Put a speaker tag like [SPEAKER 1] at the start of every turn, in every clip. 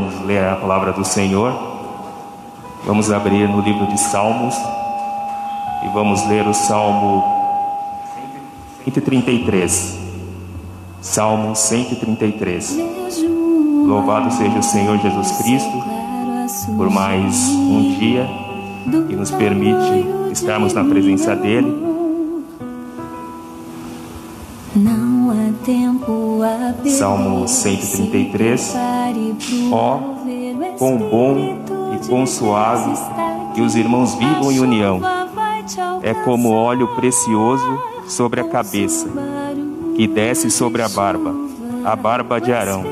[SPEAKER 1] podermos ler a palavra do Senhor, vamos abrir no livro de Salmos e vamos ler o Salmo 133. Salmo 133. Louvado seja o Senhor Jesus Cristo por mais um dia que nos permite estarmos na presença dEle. Salmo 133. Ó, oh, quão bom e quão suave que os irmãos vivam em união. É como óleo precioso sobre a cabeça, que desce sobre a barba, a barba de Arão,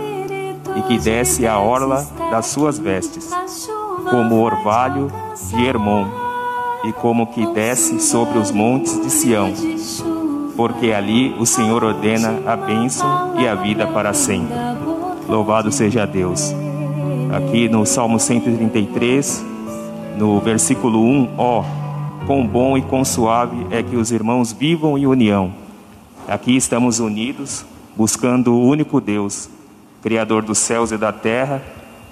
[SPEAKER 1] e que desce a orla das suas vestes, como o orvalho de Hermon, e como que desce sobre os montes de Sião porque ali o Senhor ordena a bênção e a vida para sempre. Louvado seja Deus. Aqui no Salmo 133, no versículo 1, ó, quão bom e quão suave é que os irmãos vivam em união. Aqui estamos unidos, buscando o único Deus, Criador dos céus e da terra,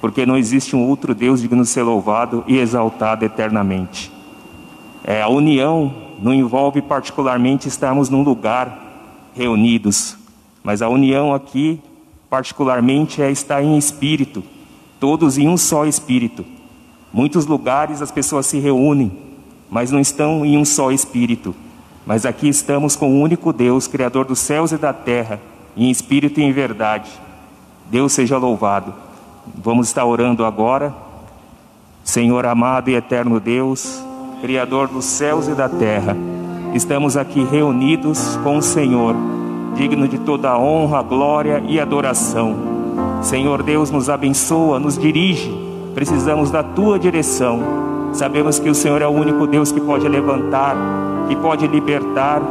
[SPEAKER 1] porque não existe um outro Deus digno de ser louvado e exaltado eternamente. É a união não envolve particularmente estarmos num lugar reunidos, mas a união aqui, particularmente, é estar em espírito, todos em um só espírito. Muitos lugares as pessoas se reúnem, mas não estão em um só espírito. Mas aqui estamos com o único Deus, Criador dos céus e da terra, em espírito e em verdade. Deus seja louvado. Vamos estar orando agora. Senhor amado e eterno Deus, Criador dos céus e da terra, estamos aqui reunidos com o Senhor, digno de toda honra, glória e adoração. Senhor Deus, nos abençoa, nos dirige, precisamos da tua direção. Sabemos que o Senhor é o único Deus que pode levantar, que pode libertar,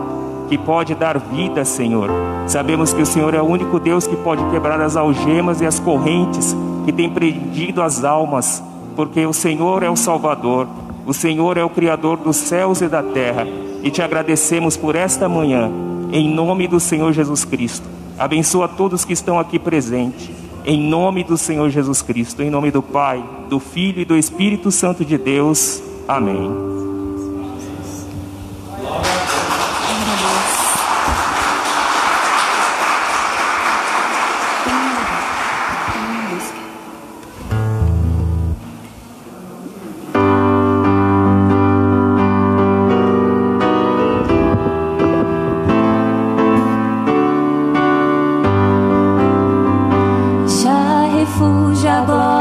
[SPEAKER 1] que pode dar vida, Senhor. Sabemos que o Senhor é o único Deus que pode quebrar as algemas e as correntes que têm prendido as almas, porque o Senhor é o Salvador. O Senhor é o Criador dos céus e da terra e te agradecemos por esta manhã, em nome do Senhor Jesus Cristo. Abençoa todos que estão aqui presentes, em nome do Senhor Jesus Cristo, em nome do Pai, do Filho e do Espírito Santo de Deus. Amém.
[SPEAKER 2] above.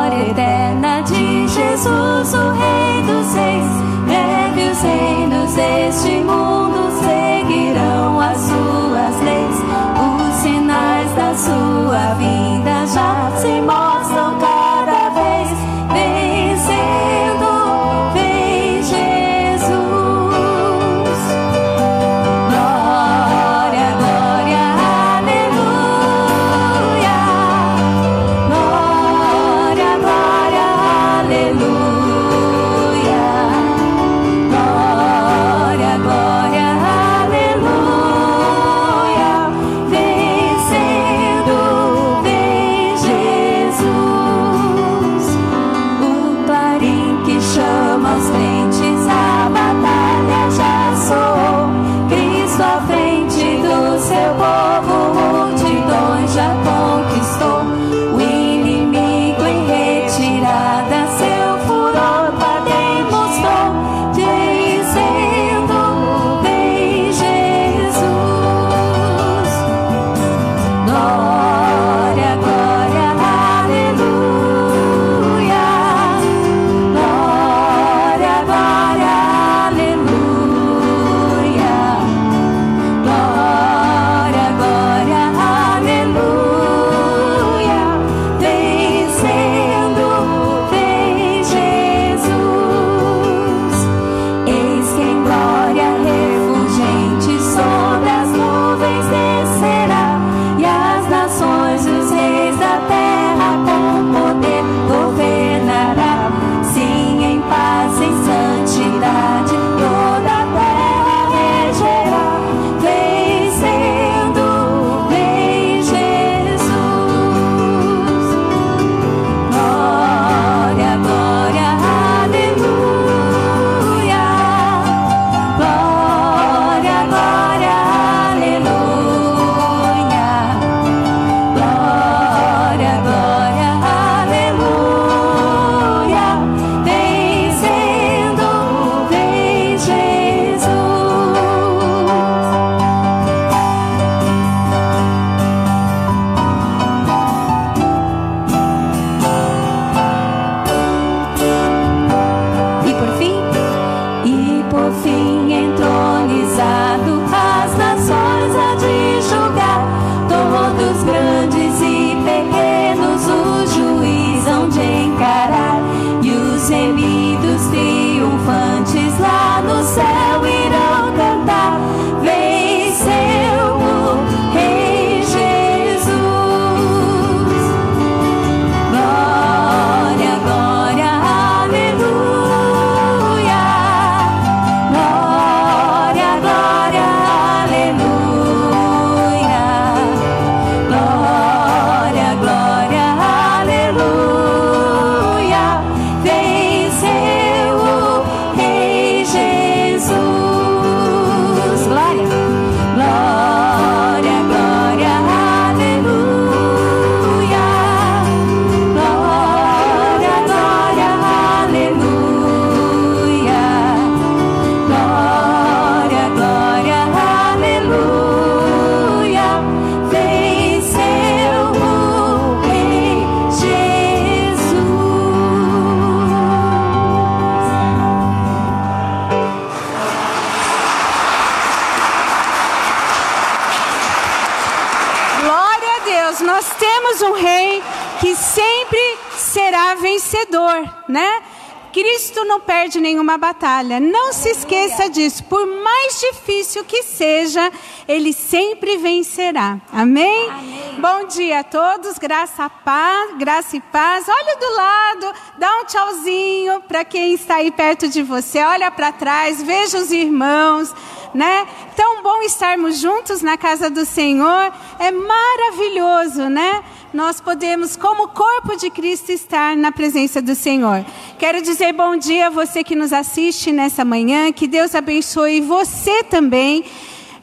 [SPEAKER 2] Esqueça disso. Por mais difícil que seja, ele sempre vencerá. Amém? Amém. Bom dia a todos. Graça, paz, graça e paz. Olha do lado, dá um tchauzinho para quem está aí perto de você. Olha para trás, veja os irmãos, né? Tão bom estarmos juntos na casa do Senhor. É maravilhoso, né? nós podemos, como corpo de Cristo, estar na presença do Senhor. Quero dizer bom dia a você que nos assiste nessa manhã, que Deus abençoe você também.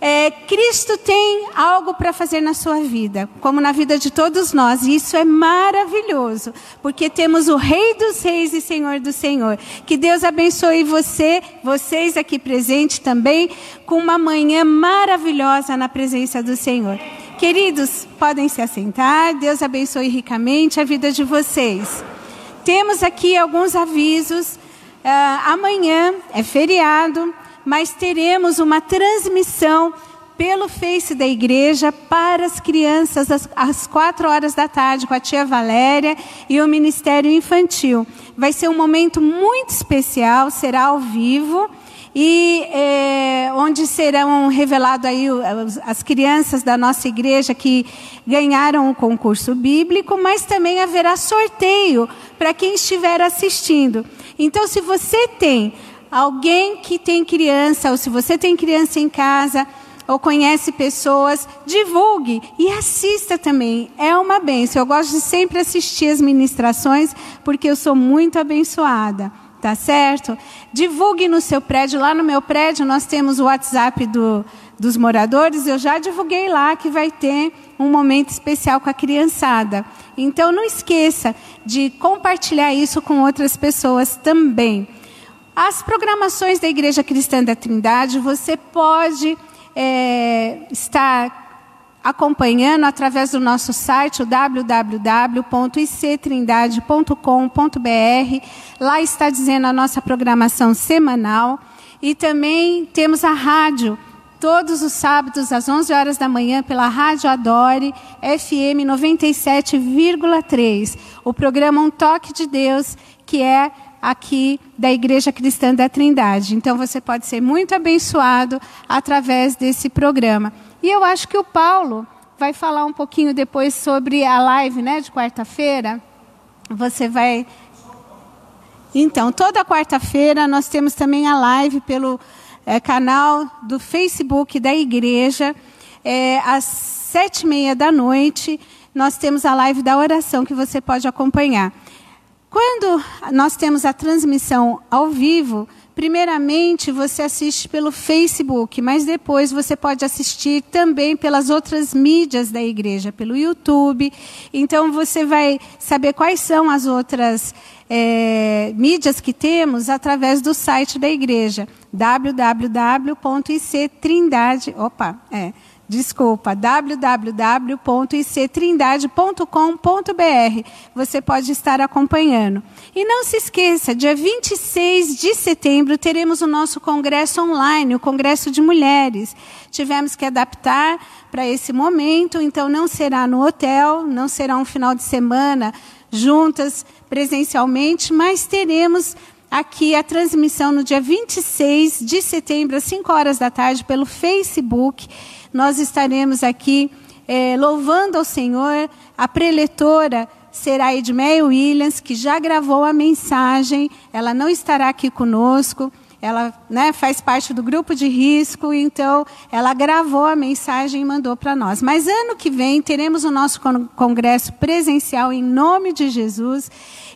[SPEAKER 2] É, Cristo tem algo para fazer na sua vida, como na vida de todos nós, e isso é maravilhoso, porque temos o Rei dos Reis e Senhor do Senhor. Que Deus abençoe você, vocês aqui presentes também, com uma manhã maravilhosa na presença do Senhor. Queridos, podem se assentar. Deus abençoe ricamente a vida de vocês. Temos aqui alguns avisos. Uh, amanhã é feriado, mas teremos uma transmissão pelo Face da igreja para as crianças às, às quatro horas da tarde com a tia Valéria e o Ministério Infantil. Vai ser um momento muito especial, será ao vivo e é, onde serão reveladas aí as crianças da nossa igreja que ganharam o concurso bíblico, mas também haverá sorteio para quem estiver assistindo. Então, se você tem alguém que tem criança, ou se você tem criança em casa, ou conhece pessoas, divulgue e assista também. É uma benção. Eu gosto de sempre assistir as ministrações, porque eu sou muito abençoada. Tá certo? Divulgue no seu prédio. Lá no meu prédio nós temos o WhatsApp do, dos moradores. Eu já divulguei lá que vai ter um momento especial com a criançada. Então não esqueça de compartilhar isso com outras pessoas também. As programações da Igreja Cristã da Trindade você pode é, estar acompanhando através do nosso site, www.ictrindade.com.br. Lá está dizendo a nossa programação semanal. E também temos a rádio, todos os sábados, às 11 horas da manhã, pela Rádio Adore, FM 97,3. O programa Um Toque de Deus, que é aqui da Igreja Cristã da Trindade. Então você pode ser muito abençoado através desse programa. E eu acho que o Paulo vai falar um pouquinho depois sobre a live né, de quarta-feira. Você vai. Então, toda quarta-feira nós temos também a live pelo é, canal do Facebook da igreja. É, às sete e meia da noite, nós temos a live da oração que você pode acompanhar. Quando nós temos a transmissão ao vivo, primeiramente você assiste pelo Facebook, mas depois você pode assistir também pelas outras mídias da igreja, pelo YouTube. Então você vai saber quais são as outras é, mídias que temos através do site da igreja, www.ictrindade. Opa, é desculpa, www.ictrindade.com.br. Você pode estar acompanhando. E não se esqueça, dia 26 de setembro teremos o nosso congresso online, o Congresso de Mulheres. Tivemos que adaptar para esse momento, então não será no hotel, não será um final de semana juntas presencialmente, mas teremos aqui a transmissão no dia 26 de setembro, às 5 horas da tarde, pelo Facebook nós estaremos aqui é, louvando ao Senhor. A preletora será Edmeia Williams, que já gravou a mensagem. Ela não estará aqui conosco. Ela né, faz parte do grupo de risco, então ela gravou a mensagem e mandou para nós. Mas ano que vem teremos o nosso congresso presencial em nome de Jesus.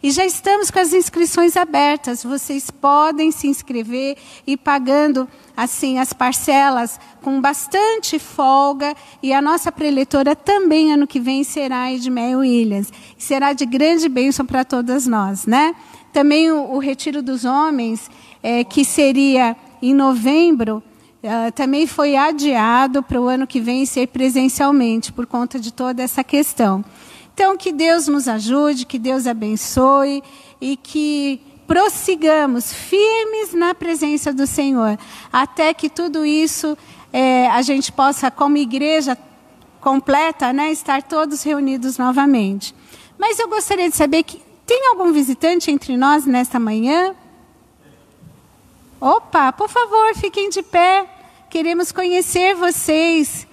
[SPEAKER 2] E já estamos com as inscrições abertas. Vocês podem se inscrever e pagando assim as parcelas com bastante folga e a nossa preletora também ano que vem será Edmeia Williams. Será de grande bênção para todas nós, né? Também o, o retiro dos homens, é, que seria em novembro, uh, também foi adiado para o ano que vem ser presencialmente por conta de toda essa questão. Então, que Deus nos ajude, que Deus abençoe e que prossigamos firmes na presença do Senhor, até que tudo isso é, a gente possa, como igreja completa, né, estar todos reunidos novamente. Mas eu gostaria de saber que, Tem algum visitante entre nós nesta manhã? Opa, por favor, fiquem de pé. Queremos conhecer vocês.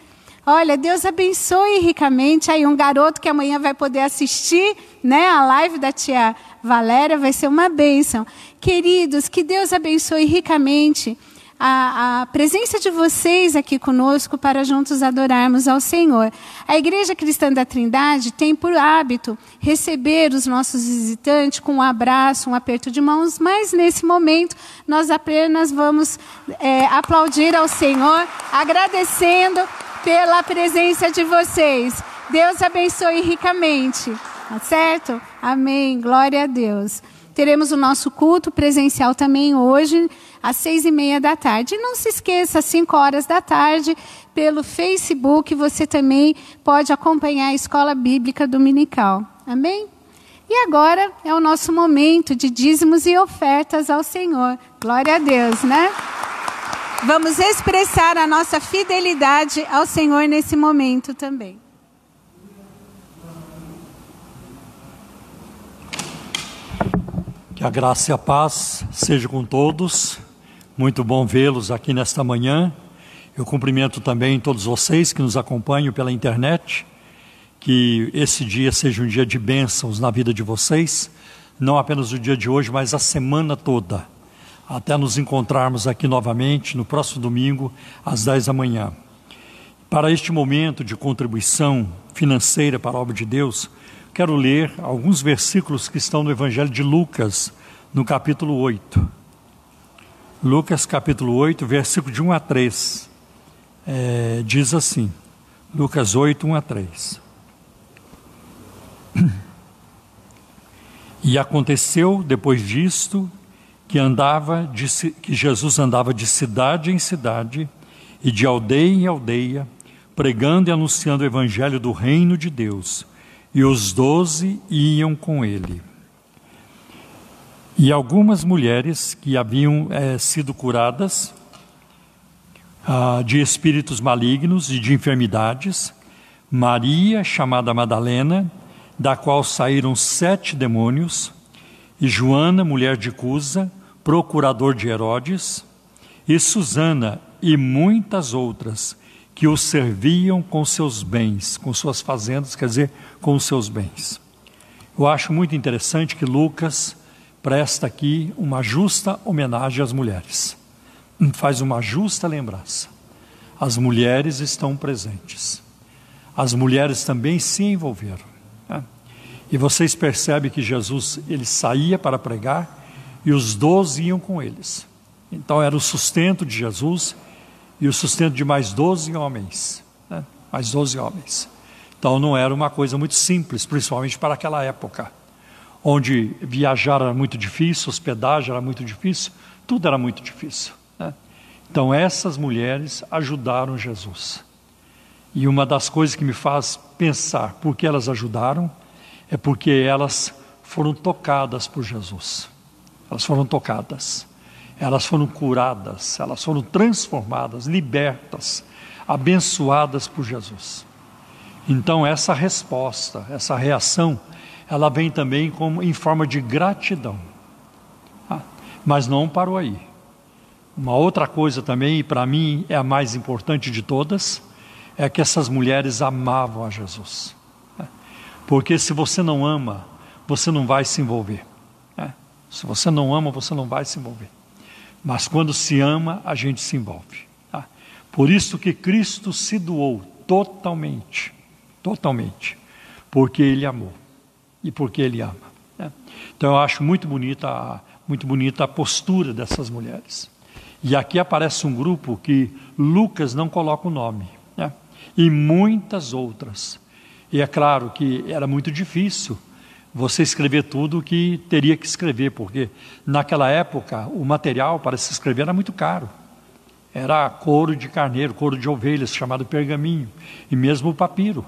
[SPEAKER 2] Olha, Deus abençoe ricamente aí um garoto que amanhã vai poder assistir, né, a live da tia Valéria, vai ser uma bênção. Queridos, que Deus abençoe ricamente a, a, presença de vocês aqui conosco para juntos adorarmos ao Senhor. A Igreja Cristã da Trindade tem por hábito receber os nossos visitantes com um abraço, um aperto de mãos, mas nesse momento nós apenas vamos é, aplaudir ao Senhor, agradecendo pela presença de vocês. Deus abençoe ricamente. Tá certo? Amém. Glória a Deus. Teremos o nosso culto presencial também hoje às seis e meia da tarde. E não se esqueça, às cinco horas da tarde, pelo Facebook, você também pode acompanhar a Escola Bíblica Dominical. Amém? E agora é o nosso momento de dízimos e ofertas ao Senhor. Glória a Deus, né? Vamos expressar a nossa fidelidade ao Senhor nesse momento também.
[SPEAKER 3] Que a graça e a paz seja com todos. Muito bom vê-los aqui nesta manhã. Eu cumprimento também todos vocês que nos acompanham pela internet. Que esse dia seja um dia de bênçãos na vida de vocês, não apenas o dia de hoje, mas a semana toda, até nos encontrarmos aqui novamente no próximo domingo, às 10 da manhã. Para este momento de contribuição financeira para a obra de Deus, quero ler alguns versículos que estão no Evangelho de Lucas, no capítulo 8. Lucas capítulo 8, versículo de 1 a 3, é, diz assim, Lucas 8, 1 a 3. E aconteceu depois disto que andava de, que Jesus andava de cidade em cidade e de aldeia em aldeia, pregando e anunciando o evangelho do reino de Deus, e os doze iam com ele. E algumas mulheres que haviam é, sido curadas ah, de espíritos malignos e de enfermidades, Maria, chamada Madalena, da qual saíram sete demônios, e Joana, mulher de Cusa, procurador de Herodes, e Susana e muitas outras que o serviam com seus bens, com suas fazendas, quer dizer, com seus bens. Eu acho muito interessante que Lucas presta aqui uma justa homenagem às mulheres. Faz uma justa lembrança. As mulheres estão presentes. As mulheres também se envolveram. Né? E vocês percebem que Jesus ele saía para pregar e os doze iam com eles. Então era o sustento de Jesus e o sustento de mais doze homens. Né? Mais doze homens. Então não era uma coisa muito simples, principalmente para aquela época onde viajar era muito difícil, hospedagem era muito difícil, tudo era muito difícil. Né? Então, essas mulheres ajudaram Jesus. E uma das coisas que me faz pensar por que elas ajudaram é porque elas foram tocadas por Jesus. Elas foram tocadas, elas foram curadas, elas foram transformadas, libertas, abençoadas por Jesus. Então, essa resposta, essa reação, ela vem também como em forma de gratidão. Ah, mas não parou aí. Uma outra coisa também, e para mim é a mais importante de todas, é que essas mulheres amavam a Jesus. Né? Porque se você não ama, você não vai se envolver. Se você não ama, você não vai se envolver. Mas quando se ama, a gente se envolve. Tá? Por isso que Cristo se doou totalmente, totalmente, porque Ele amou e porque Ele ama. Né? Então eu acho muito bonita, muito bonita a postura dessas mulheres. E aqui aparece um grupo que Lucas não coloca o nome, né? e muitas outras. E é claro que era muito difícil você escrever tudo o que teria que escrever, porque naquela época o material para se escrever era muito caro. Era couro de carneiro, couro de ovelhas, chamado pergaminho, e mesmo papiro.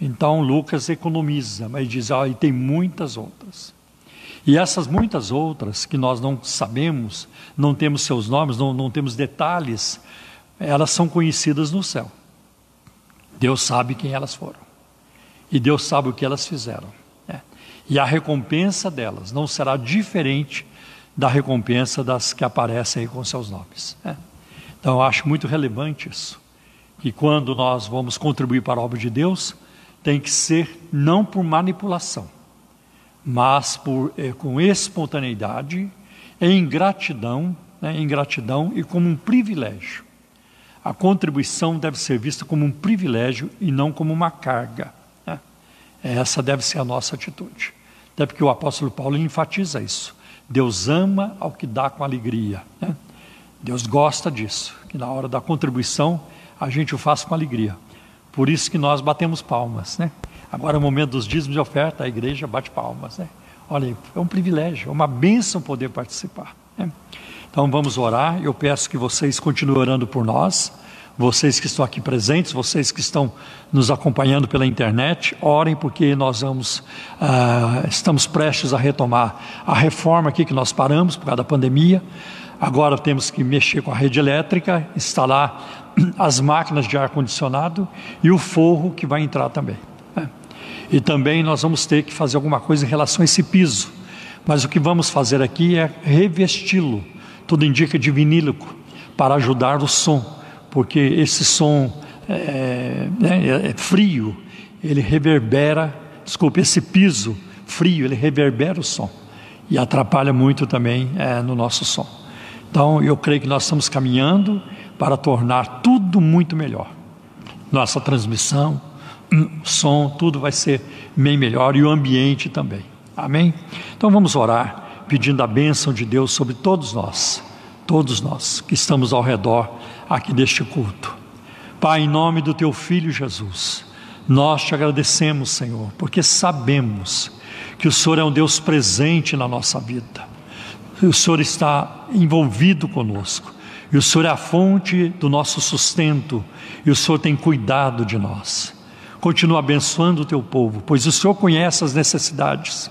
[SPEAKER 3] Então Lucas economiza, mas diz, ah, e tem muitas outras. E essas muitas outras que nós não sabemos, não temos seus nomes, não, não temos detalhes, elas são conhecidas no céu. Deus sabe quem elas foram. E Deus sabe o que elas fizeram. E a recompensa delas não será diferente da recompensa das que aparecem aí com seus nomes. Né? Então eu acho muito relevante isso. Que quando nós vamos contribuir para a obra de Deus, tem que ser não por manipulação, mas por, é, com espontaneidade, em gratidão, né, em gratidão e como um privilégio. A contribuição deve ser vista como um privilégio e não como uma carga. Essa deve ser a nossa atitude. Até porque o apóstolo Paulo enfatiza isso. Deus ama ao que dá com alegria. Né? Deus gosta disso, que na hora da contribuição a gente o faça com alegria. Por isso que nós batemos palmas. Né? Agora, no momento dos dízimos de oferta, a igreja bate palmas. Né? Olha é um privilégio, é uma bênção poder participar. Né? Então vamos orar. Eu peço que vocês continuem orando por nós. Vocês que estão aqui presentes, vocês que estão nos acompanhando pela internet, orem porque nós vamos, uh, estamos prestes a retomar a reforma aqui que nós paramos por causa da pandemia. Agora temos que mexer com a rede elétrica, instalar as máquinas de ar condicionado e o forro que vai entrar também. Né? E também nós vamos ter que fazer alguma coisa em relação a esse piso. Mas o que vamos fazer aqui é revesti-lo tudo indica de vinílico, para ajudar o som, porque esse som é, é, é frio, ele reverbera, desculpe, esse piso frio, ele reverbera o som e atrapalha muito também é, no nosso som. Então, eu creio que nós estamos caminhando para tornar tudo muito melhor. Nossa transmissão, som, tudo vai ser bem melhor e o ambiente também. Amém? Então vamos orar pedindo a bênção de Deus sobre todos nós, todos nós que estamos ao redor aqui deste culto. Pai, em nome do teu filho Jesus, nós te agradecemos, Senhor, porque sabemos que o Senhor é um Deus presente na nossa vida. O Senhor está envolvido conosco. E o Senhor é a fonte do nosso sustento. E o Senhor tem cuidado de nós. Continua abençoando o teu povo, pois o Senhor conhece as necessidades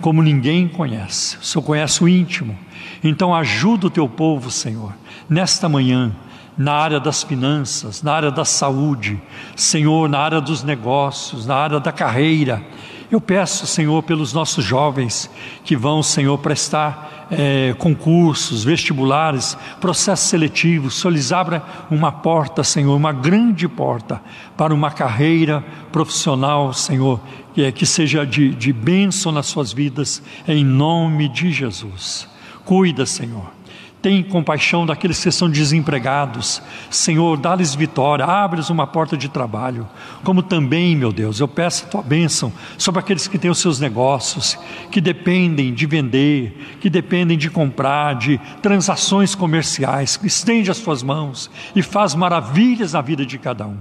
[SPEAKER 3] como ninguém conhece. O Senhor conhece o íntimo. Então ajuda o teu povo, Senhor, nesta manhã, na área das finanças, na área da saúde, Senhor, na área dos negócios, na área da carreira. Eu peço, Senhor, pelos nossos jovens que vão, Senhor, prestar é, concursos, vestibulares, processos seletivos. Senhor, lhes abra uma porta, Senhor, uma grande porta para uma carreira profissional, Senhor, que, é, que seja de, de bênção nas suas vidas, em nome de Jesus. Cuida, Senhor tem compaixão daqueles que são desempregados. Senhor, dá-lhes vitória, abre-lhes uma porta de trabalho. Como também, meu Deus, eu peço a tua bênção sobre aqueles que têm os seus negócios, que dependem de vender, que dependem de comprar, de transações comerciais. Estende as tuas mãos e faz maravilhas na vida de cada um.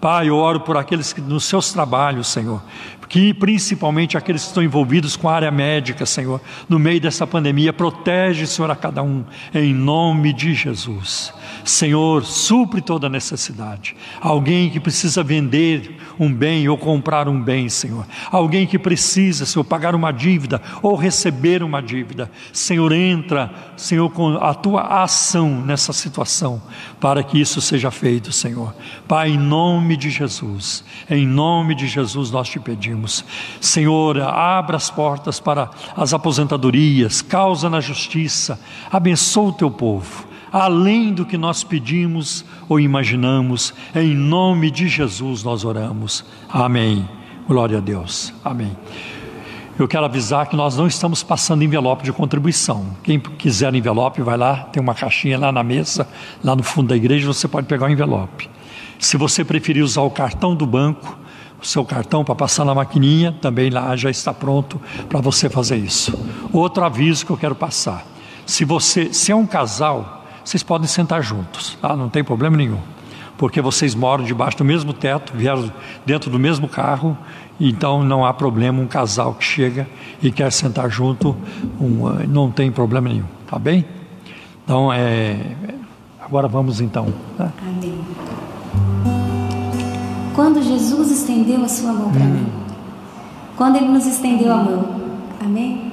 [SPEAKER 3] Pai, eu oro por aqueles que nos seus trabalhos, Senhor, que principalmente aqueles que estão envolvidos com a área médica, Senhor, no meio dessa pandemia, protege, Senhor, a cada um, em nome de Jesus. Senhor, supre toda necessidade. Alguém que precisa vender um bem ou comprar um bem, Senhor. Alguém que precisa, Senhor, pagar uma dívida ou receber uma dívida. Senhor, entra, Senhor, com a tua ação nessa situação, para que isso seja feito, Senhor. Pai, em nome de Jesus, em nome de Jesus nós te pedimos. Senhor, abra as portas para as aposentadorias, causa na justiça, abençoa o teu povo além do que nós pedimos ou imaginamos. Em nome de Jesus nós oramos. Amém. Glória a Deus. Amém. Eu quero avisar que nós não estamos passando envelope de contribuição. Quem quiser envelope, vai lá, tem uma caixinha lá na mesa, lá no fundo da igreja, você pode pegar o envelope. Se você preferir usar o cartão do banco, o seu cartão para passar na maquininha, também lá já está pronto para você fazer isso. Outro aviso que eu quero passar. Se você, se é um casal, vocês podem sentar juntos, tá? não tem problema nenhum, porque vocês moram debaixo do mesmo teto, vieram dentro do mesmo carro, então não há problema um casal que chega e quer sentar junto, um, não tem problema nenhum, tá bem? Então, é, agora vamos então. Tá? Amém.
[SPEAKER 4] Quando Jesus estendeu a sua mão para hum. mim, quando Ele nos estendeu a mão, amém?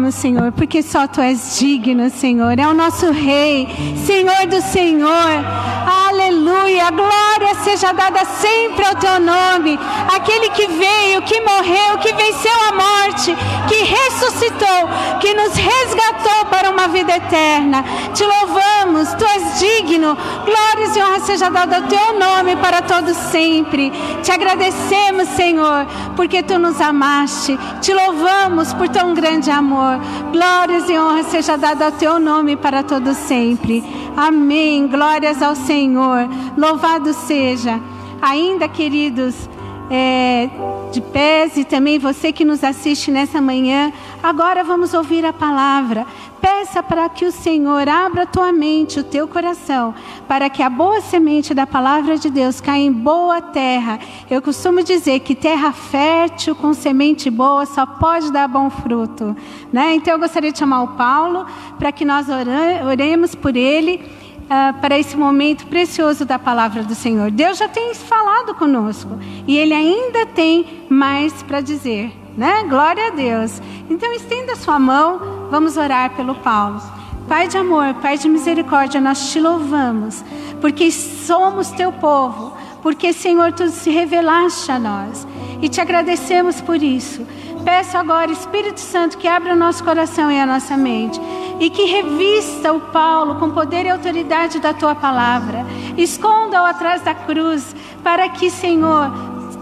[SPEAKER 2] louvamos, Senhor, porque só Tu és digno, Senhor. É o nosso Rei, Senhor do Senhor. Aleluia. Glória seja dada sempre ao Teu nome. Aquele que veio, que morreu, que venceu a morte, que ressuscitou, que nos resgatou para uma vida eterna. Te louvamos. Tu és digno. Glórias e honra seja dada ao Teu nome para todos sempre. Te agradecemos, Senhor, porque Tu nos amaste. Te louvamos por tão grande amor. Glórias e honra seja dada ao teu nome para todo sempre. Amém. Glórias ao Senhor. Louvado seja. Ainda, queridos, é, de pés e também você que nos assiste nessa manhã, agora vamos ouvir a palavra. Peça para que o Senhor abra a tua mente, o teu coração, para que a boa semente da palavra de Deus caia em boa terra. Eu costumo dizer que terra fértil com semente boa só pode dar bom fruto. Né? Então eu gostaria de chamar o Paulo para que nós oremos por ele. Uh, para esse momento precioso da palavra do Senhor. Deus já tem falado conosco e Ele ainda tem mais para dizer né? Glória a Deus. Então estenda sua mão, vamos orar pelo Paulo. Pai de amor, Pai de misericórdia, nós te louvamos, porque somos teu povo, porque Senhor, tu se revelaste a nós e te agradecemos por isso. Peço agora, Espírito Santo, que abra o nosso coração e a nossa mente e que revista o Paulo com poder e autoridade da tua palavra. Esconda-o atrás da cruz, para que, Senhor,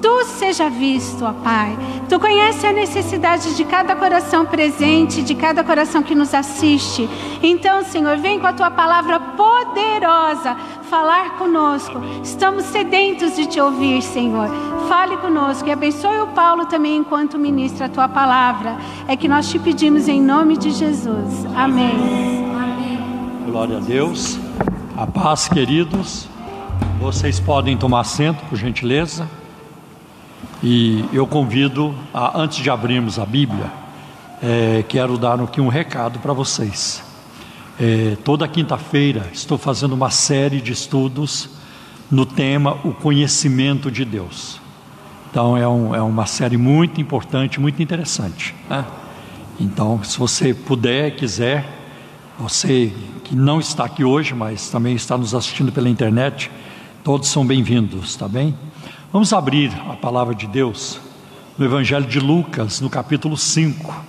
[SPEAKER 2] tu seja visto, ó Pai. Tu conhece a necessidade de cada coração presente, de cada coração que nos assiste. Então, Senhor, vem com a tua palavra poderosa falar conosco. Estamos sedentos de te ouvir, Senhor. Fale conosco e abençoe o Paulo também enquanto ministra a tua palavra. É que nós te pedimos em nome de Jesus. Amém. Amém.
[SPEAKER 3] Glória a Deus. A paz, queridos. Vocês podem tomar assento, por gentileza. E eu convido, a, antes de abrirmos a Bíblia, é, quero dar aqui um recado para vocês. É, toda quinta-feira estou fazendo uma série de estudos no tema O Conhecimento de Deus. Então é, um, é uma série muito importante, muito interessante. Né? Então, se você puder, quiser, você que não está aqui hoje, mas também está nos assistindo pela internet, todos são bem-vindos, tá bem? Vamos abrir a palavra de Deus no Evangelho de Lucas, no capítulo 5.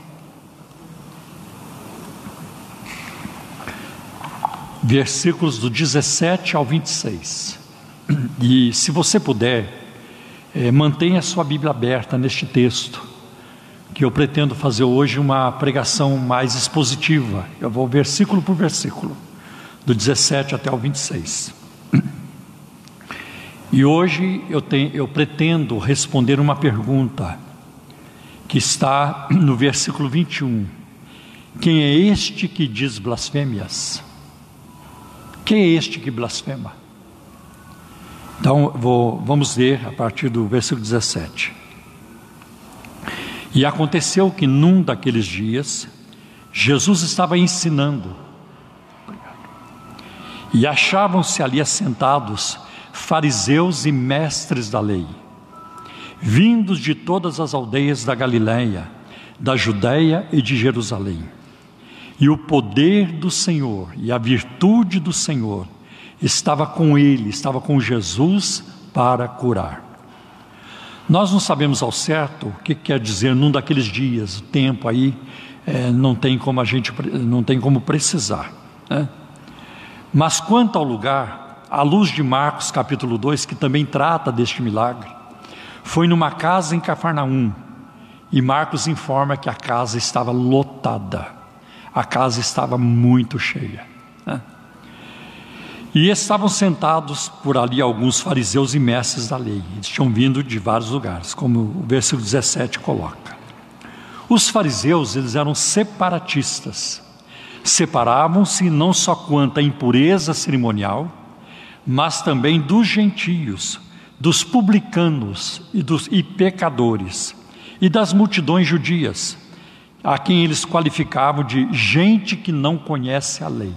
[SPEAKER 3] Versículos do 17 ao 26. E se você puder, é, mantenha a sua Bíblia aberta neste texto, que eu pretendo fazer hoje uma pregação mais expositiva. Eu vou versículo por versículo, do 17 até o 26. E hoje eu, tenho, eu pretendo responder uma pergunta que está no versículo 21. Quem é este que diz blasfêmias? Quem é este que blasfema? Então, vou, vamos ler a partir do versículo 17. E aconteceu que num daqueles dias, Jesus estava ensinando, e achavam-se ali assentados fariseus e mestres da lei, vindos de todas as aldeias da Galiléia, da Judéia e de Jerusalém. E o poder do Senhor e a virtude do Senhor estava com ele, estava com Jesus para curar. Nós não sabemos ao certo o que quer dizer num daqueles dias, o tempo aí é, não tem como a gente não tem como precisar. Né? Mas quanto ao lugar, à luz de Marcos capítulo 2, que também trata deste milagre, foi numa casa em Cafarnaum, e Marcos informa que a casa estava lotada, a casa estava muito cheia. Né? E estavam sentados por ali alguns fariseus e mestres da lei, eles tinham vindo de vários lugares, como o versículo 17 coloca. Os fariseus, eles eram separatistas, separavam-se não só quanto à impureza cerimonial, mas também dos gentios, dos publicanos e dos e pecadores, e das multidões judias, a quem eles qualificavam de gente que não conhece a lei.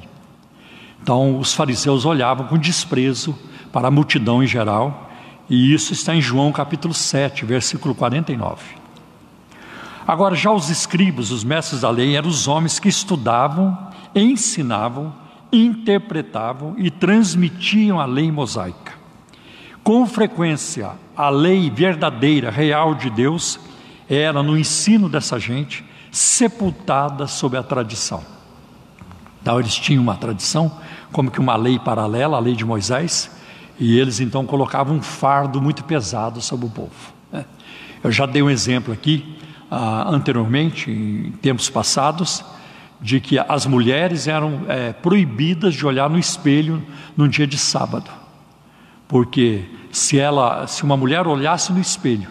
[SPEAKER 3] Então, os fariseus olhavam com desprezo para a multidão em geral, e isso está em João capítulo 7, versículo 49. Agora, já os escribas, os mestres da lei, eram os homens que estudavam, ensinavam, interpretavam e transmitiam a lei mosaica. Com frequência, a lei verdadeira, real de Deus, era no ensino dessa gente sepultada sob a tradição. Então, eles tinham uma tradição, como que uma lei paralela, a lei de Moisés, e eles então colocavam um fardo muito pesado sobre o povo. Eu já dei um exemplo aqui ah, anteriormente, em tempos passados, de que as mulheres eram é, proibidas de olhar no espelho no dia de sábado, porque se ela, se uma mulher olhasse no espelho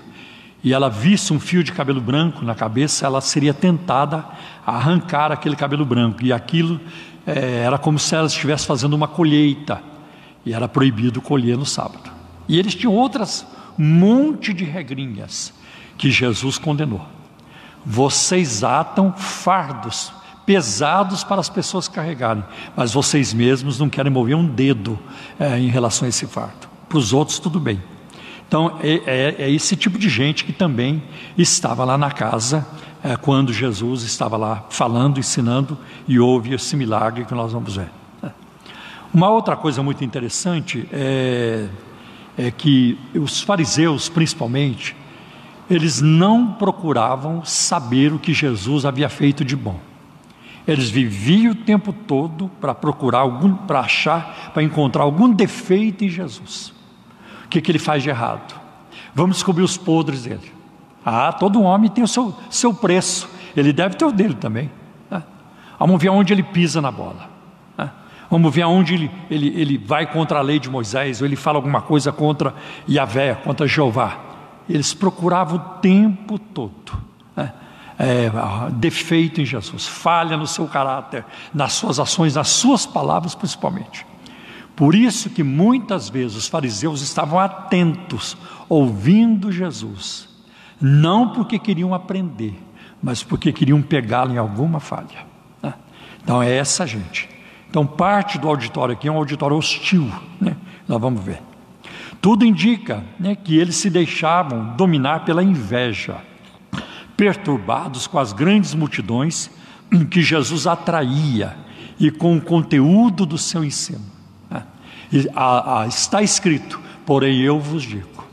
[SPEAKER 3] e ela visse um fio de cabelo branco na cabeça, ela seria tentada a arrancar aquele cabelo branco e aquilo é, era como se ela estivesse fazendo uma colheita e era proibido colher no sábado. E eles tinham outras monte de regrinhas que Jesus condenou. Vocês atam fardos pesados para as pessoas carregarem, mas vocês mesmos não querem mover um dedo é, em relação a esse fardo. Para os outros, tudo bem. Então, é, é, é, esse tipo de gente que também estava lá na casa é, quando Jesus estava lá falando, ensinando e houve esse milagre que nós vamos ver. Uma outra coisa muito interessante é, é que os fariseus, principalmente, eles não procuravam saber o que Jesus havia feito de bom. Eles viviam o tempo todo para procurar algum, para achar, para encontrar algum defeito em Jesus. O que, que ele faz de errado? Vamos descobrir os podres dele. Ah, todo homem tem o seu, seu preço. Ele deve ter o dele também. Né? Vamos ver onde ele pisa na bola. Né? Vamos ver aonde ele, ele, ele vai contra a lei de Moisés, ou ele fala alguma coisa contra Yahvé, contra Jeová. Eles procuravam o tempo todo né? É, defeito em Jesus, falha no seu caráter, nas suas ações, nas suas palavras principalmente. Por isso que muitas vezes os fariseus estavam atentos, ouvindo Jesus, não porque queriam aprender, mas porque queriam pegá-lo em alguma falha. Né? Então é essa gente. Então parte do auditório aqui é um auditório hostil, né? nós vamos ver. Tudo indica né, que eles se deixavam dominar pela inveja, perturbados com as grandes multidões que Jesus atraía e com o conteúdo do seu ensino. Né? E, a, a, está escrito, porém eu vos digo.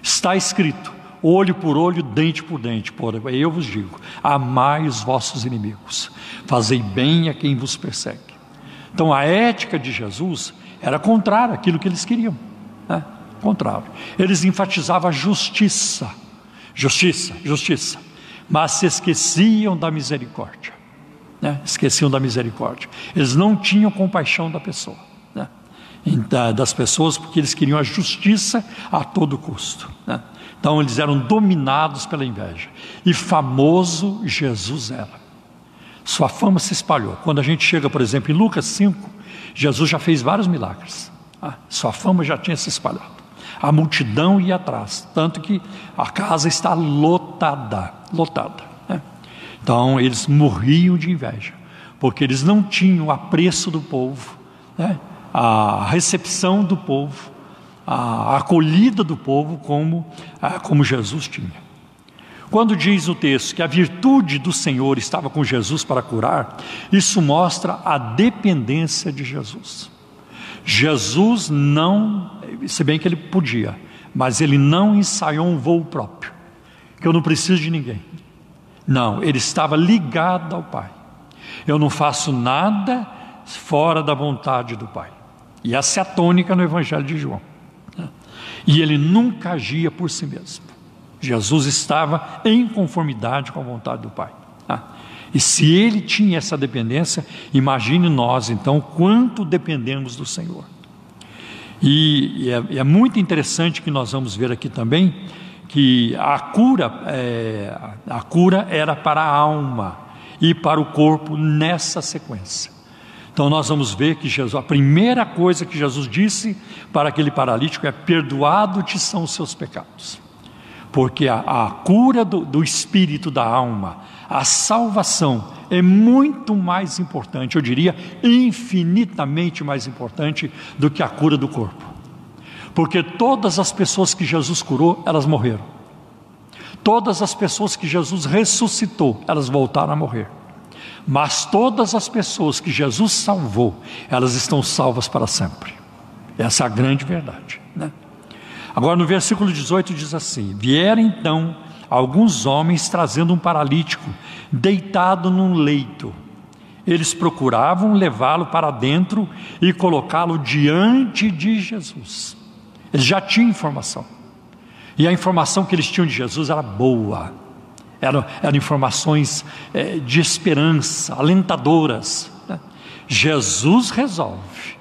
[SPEAKER 3] Está escrito, olho por olho, dente por dente, porém eu vos digo: amai os vossos inimigos, fazei bem a quem vos persegue. Então a ética de Jesus era contrária àquilo que eles queriam né? contrário. Eles enfatizavam a justiça, justiça, justiça, mas se esqueciam da misericórdia. Né? Esqueciam da misericórdia. Eles não tinham compaixão da pessoa, né? das pessoas, porque eles queriam a justiça a todo custo. Né? Então eles eram dominados pela inveja. E famoso Jesus era. Sua fama se espalhou. Quando a gente chega, por exemplo, em Lucas 5, Jesus já fez vários milagres. Ah, sua fama já tinha se espalhado. A multidão ia atrás, tanto que a casa está lotada, lotada. Né? Então eles morriam de inveja, porque eles não tinham o apreço do povo, né? a recepção do povo, a acolhida do povo como, ah, como Jesus tinha. Quando diz o texto que a virtude do Senhor estava com Jesus para curar, isso mostra a dependência de Jesus. Jesus não, se bem que ele podia, mas ele não ensaiou um voo próprio, que eu não preciso de ninguém. Não, ele estava ligado ao Pai. Eu não faço nada fora da vontade do Pai. E essa é a tônica no Evangelho de João. E ele nunca agia por si mesmo. Jesus estava em conformidade com a vontade do Pai. E se ele tinha essa dependência, imagine nós então quanto dependemos do Senhor. E, e é, é, muito interessante que nós vamos ver aqui também que a cura, é, a cura era para a alma e para o corpo nessa sequência. Então nós vamos ver que Jesus, a primeira coisa que Jesus disse para aquele paralítico é: perdoado-te são os seus pecados. Porque a, a cura do, do espírito da alma, a salvação é muito mais importante, eu diria infinitamente mais importante do que a cura do corpo. Porque todas as pessoas que Jesus curou, elas morreram. Todas as pessoas que Jesus ressuscitou, elas voltaram a morrer. Mas todas as pessoas que Jesus salvou, elas estão salvas para sempre. Essa é a grande verdade. Né? Agora, no versículo 18 diz assim: Vieram então alguns homens trazendo um paralítico, deitado num leito. Eles procuravam levá-lo para dentro e colocá-lo diante de Jesus. Eles já tinham informação. E a informação que eles tinham de Jesus era boa. Eram, eram informações é, de esperança, alentadoras. Né? Jesus resolve,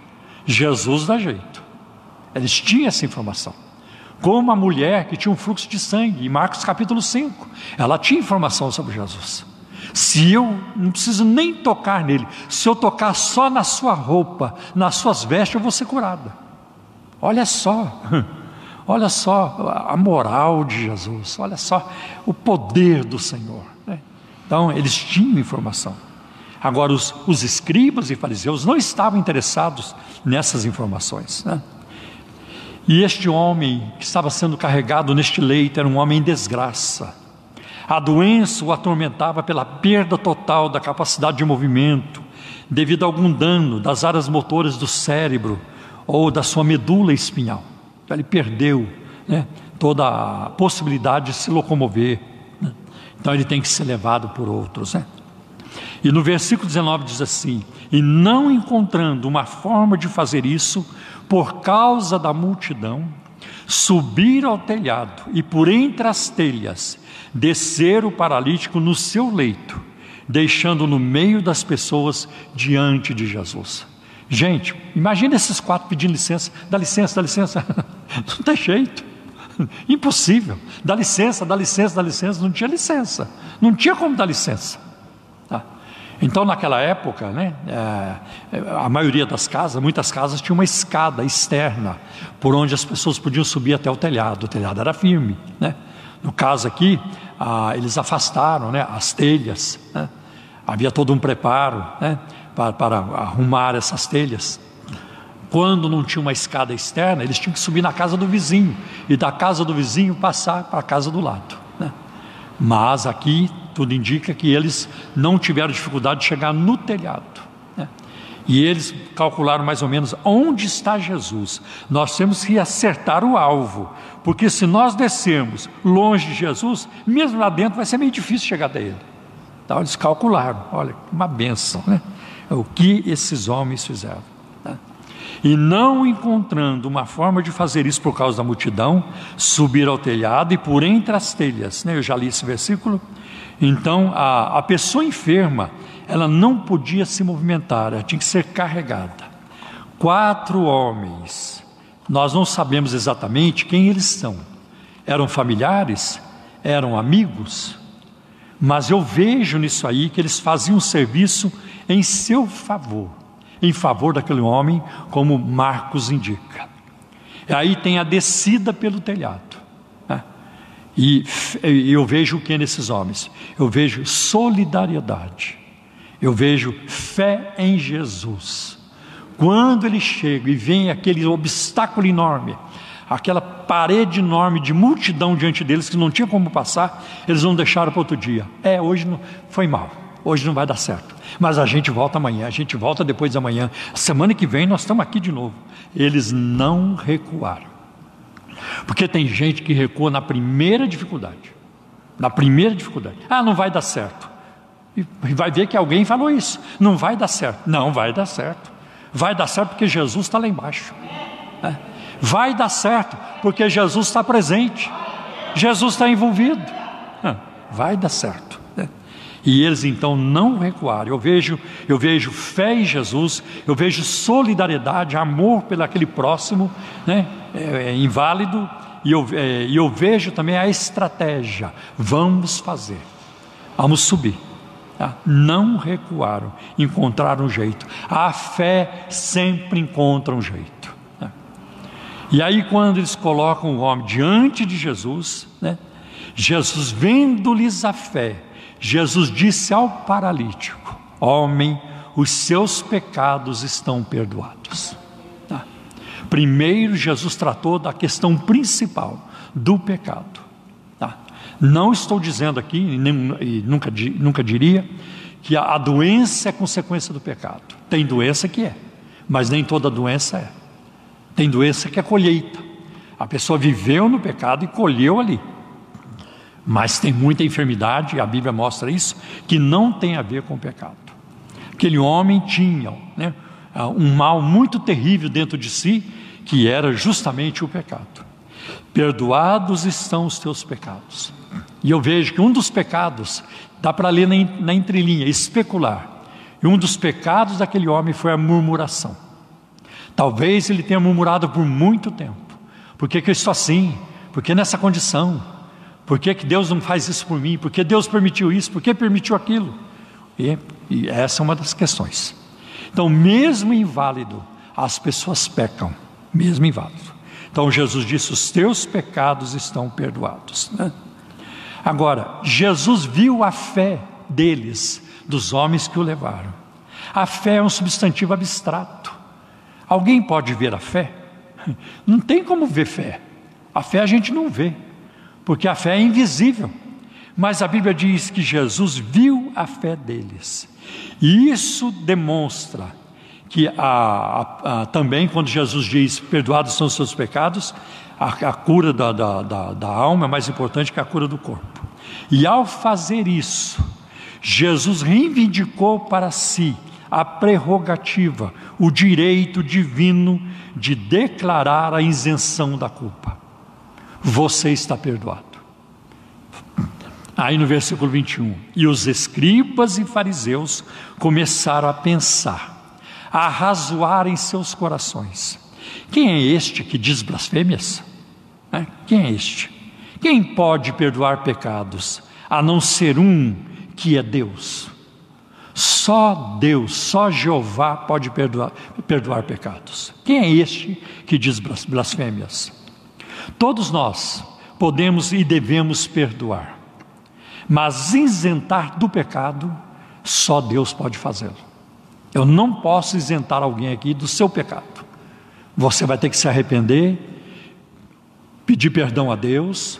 [SPEAKER 3] Jesus dá jeito. Eles tinham essa informação. Como a mulher que tinha um fluxo de sangue, em Marcos capítulo 5, ela tinha informação sobre Jesus. Se eu não preciso nem tocar nele, se eu tocar só na sua roupa, nas suas vestes, eu vou ser curada. Olha só, olha só a moral de Jesus, olha só o poder do Senhor. Né? Então, eles tinham informação. Agora, os, os escribas e fariseus não estavam interessados nessas informações. Né? E este homem que estava sendo carregado neste leito era um homem em desgraça. A doença o atormentava pela perda total da capacidade de movimento, devido a algum dano das áreas motoras do cérebro ou da sua medula espinhal. Ele perdeu né, toda a possibilidade de se locomover. Né? Então ele tem que ser levado por outros. Né? E no versículo 19 diz assim: E não encontrando uma forma de fazer isso, por causa da multidão, subir ao telhado e por entre as telhas descer o paralítico no seu leito, deixando no meio das pessoas diante de Jesus. Gente, imagine esses quatro pedindo licença, dá licença, dá licença, não tem jeito, impossível, dá licença, dá licença, dá licença, não tinha licença, não tinha como dar licença. Então, naquela época, né, é, a maioria das casas, muitas casas, tinha uma escada externa por onde as pessoas podiam subir até o telhado. O telhado era firme. Né? No caso aqui, ah, eles afastaram né, as telhas. Né? Havia todo um preparo né, para, para arrumar essas telhas. Quando não tinha uma escada externa, eles tinham que subir na casa do vizinho e da casa do vizinho passar para a casa do lado. Né? Mas aqui tudo indica que eles não tiveram dificuldade de chegar no telhado. E eles calcularam mais ou menos onde está Jesus. Nós temos que acertar o alvo, porque se nós descermos longe de Jesus, mesmo lá dentro vai ser meio difícil chegar até ele. Então eles calcularam, olha, uma benção, né? O que esses homens fizeram. Né? E não encontrando uma forma de fazer isso por causa da multidão, subir ao telhado e por entre as telhas, né? eu já li esse versículo, então, a, a pessoa enferma, ela não podia se movimentar, ela tinha que ser carregada. Quatro homens, nós não sabemos exatamente quem eles são. Eram familiares? Eram amigos? Mas eu vejo nisso aí que eles faziam um serviço em seu favor, em favor daquele homem, como Marcos indica. E aí tem a descida pelo telhado. E eu vejo o que nesses homens? Eu vejo solidariedade, eu vejo fé em Jesus. Quando ele chega e vem aquele obstáculo enorme, aquela parede enorme de multidão diante deles que não tinha como passar, eles não deixaram para outro dia. É, hoje não, foi mal, hoje não vai dar certo. Mas a gente volta amanhã, a gente volta depois da manhã. Semana que vem nós estamos aqui de novo. Eles não recuaram. Porque tem gente que recua na primeira dificuldade. Na primeira dificuldade. Ah, não vai dar certo. E vai ver que alguém falou isso. Não vai dar certo. Não vai dar certo. Vai dar certo porque Jesus está lá embaixo. É. Vai dar certo porque Jesus está presente. Jesus está envolvido. É. Vai dar certo. É. E eles então não recuaram. Eu vejo, eu vejo fé em Jesus, eu vejo solidariedade, amor pelo aquele próximo, né? é, é inválido, e eu, é, eu vejo também a estratégia. Vamos fazer, vamos subir. Tá? Não recuaram, encontraram um jeito. A fé sempre encontra um jeito. Né? E aí, quando eles colocam o homem diante de Jesus, né? Jesus vendo-lhes a fé, Jesus disse ao paralítico: Homem, os seus pecados estão perdoados. Primeiro, Jesus tratou da questão principal do pecado. Não estou dizendo aqui, e, nem, e nunca, nunca diria, que a, a doença é consequência do pecado. Tem doença que é, mas nem toda doença é. Tem doença que é colheita. A pessoa viveu no pecado e colheu ali. Mas tem muita enfermidade, a Bíblia mostra isso, que não tem a ver com o pecado. Aquele homem tinha né, um mal muito terrível dentro de si, que era justamente o pecado. Perdoados estão os teus pecados. E eu vejo que um dos pecados, dá para ler na, na entrelinha, especular. E um dos pecados daquele homem foi a murmuração. Talvez ele tenha murmurado por muito tempo. Por que, que eu estou assim? Por que nessa condição? Por que, que Deus não faz isso por mim? Por que Deus permitiu isso? Por que permitiu aquilo? E, e essa é uma das questões. Então, mesmo inválido, as pessoas pecam, mesmo inválido. Então, Jesus disse: Os teus pecados estão perdoados. Né? Agora, Jesus viu a fé deles, dos homens que o levaram. A fé é um substantivo abstrato. Alguém pode ver a fé? Não tem como ver fé. A fé a gente não vê porque a fé é invisível. Mas a Bíblia diz que Jesus viu a fé deles. E isso demonstra que a, a, a, também, quando Jesus diz: Perdoados são os seus pecados, a, cura da, da, da, da alma é mais importante que a cura do corpo. E ao fazer isso, Jesus reivindicou para si a prerrogativa, o direito divino de declarar a isenção da culpa você está perdoado. Aí no versículo 21, e os escribas e fariseus começaram a pensar, a razoar em seus corações: quem é este que diz blasfêmias? É? Quem é este? Quem pode perdoar pecados a não ser um que é Deus? Só Deus, só Jeová pode perdoar, perdoar pecados. Quem é este que diz blasfêmias? Todos nós podemos e devemos perdoar, mas isentar do pecado, só Deus pode fazê-lo. Eu não posso isentar alguém aqui do seu pecado. Você vai ter que se arrepender, pedir perdão a Deus,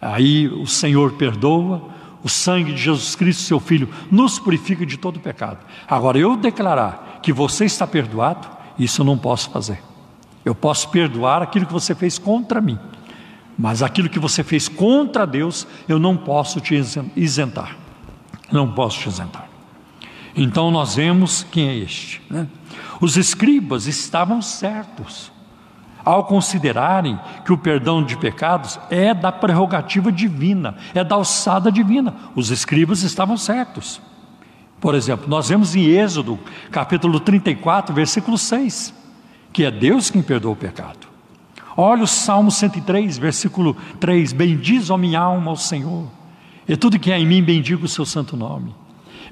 [SPEAKER 3] aí o Senhor perdoa, o sangue de Jesus Cristo, seu Filho, nos purifica de todo pecado. Agora, eu declarar que você está perdoado, isso eu não posso fazer. Eu posso perdoar aquilo que você fez contra mim, mas aquilo que você fez contra Deus, eu não posso te isentar. Não posso te isentar. Então nós vemos quem é este. Né? Os escribas estavam certos ao considerarem que o perdão de pecados é da prerrogativa divina, é da alçada divina. Os escribas estavam certos. Por exemplo, nós vemos em Êxodo, capítulo 34, versículo 6 que é Deus quem perdoa o pecado. Olha o Salmo 103, versículo 3: Bendiz, a minha alma, ao Senhor, e tudo que há em mim, bendiga o seu santo nome.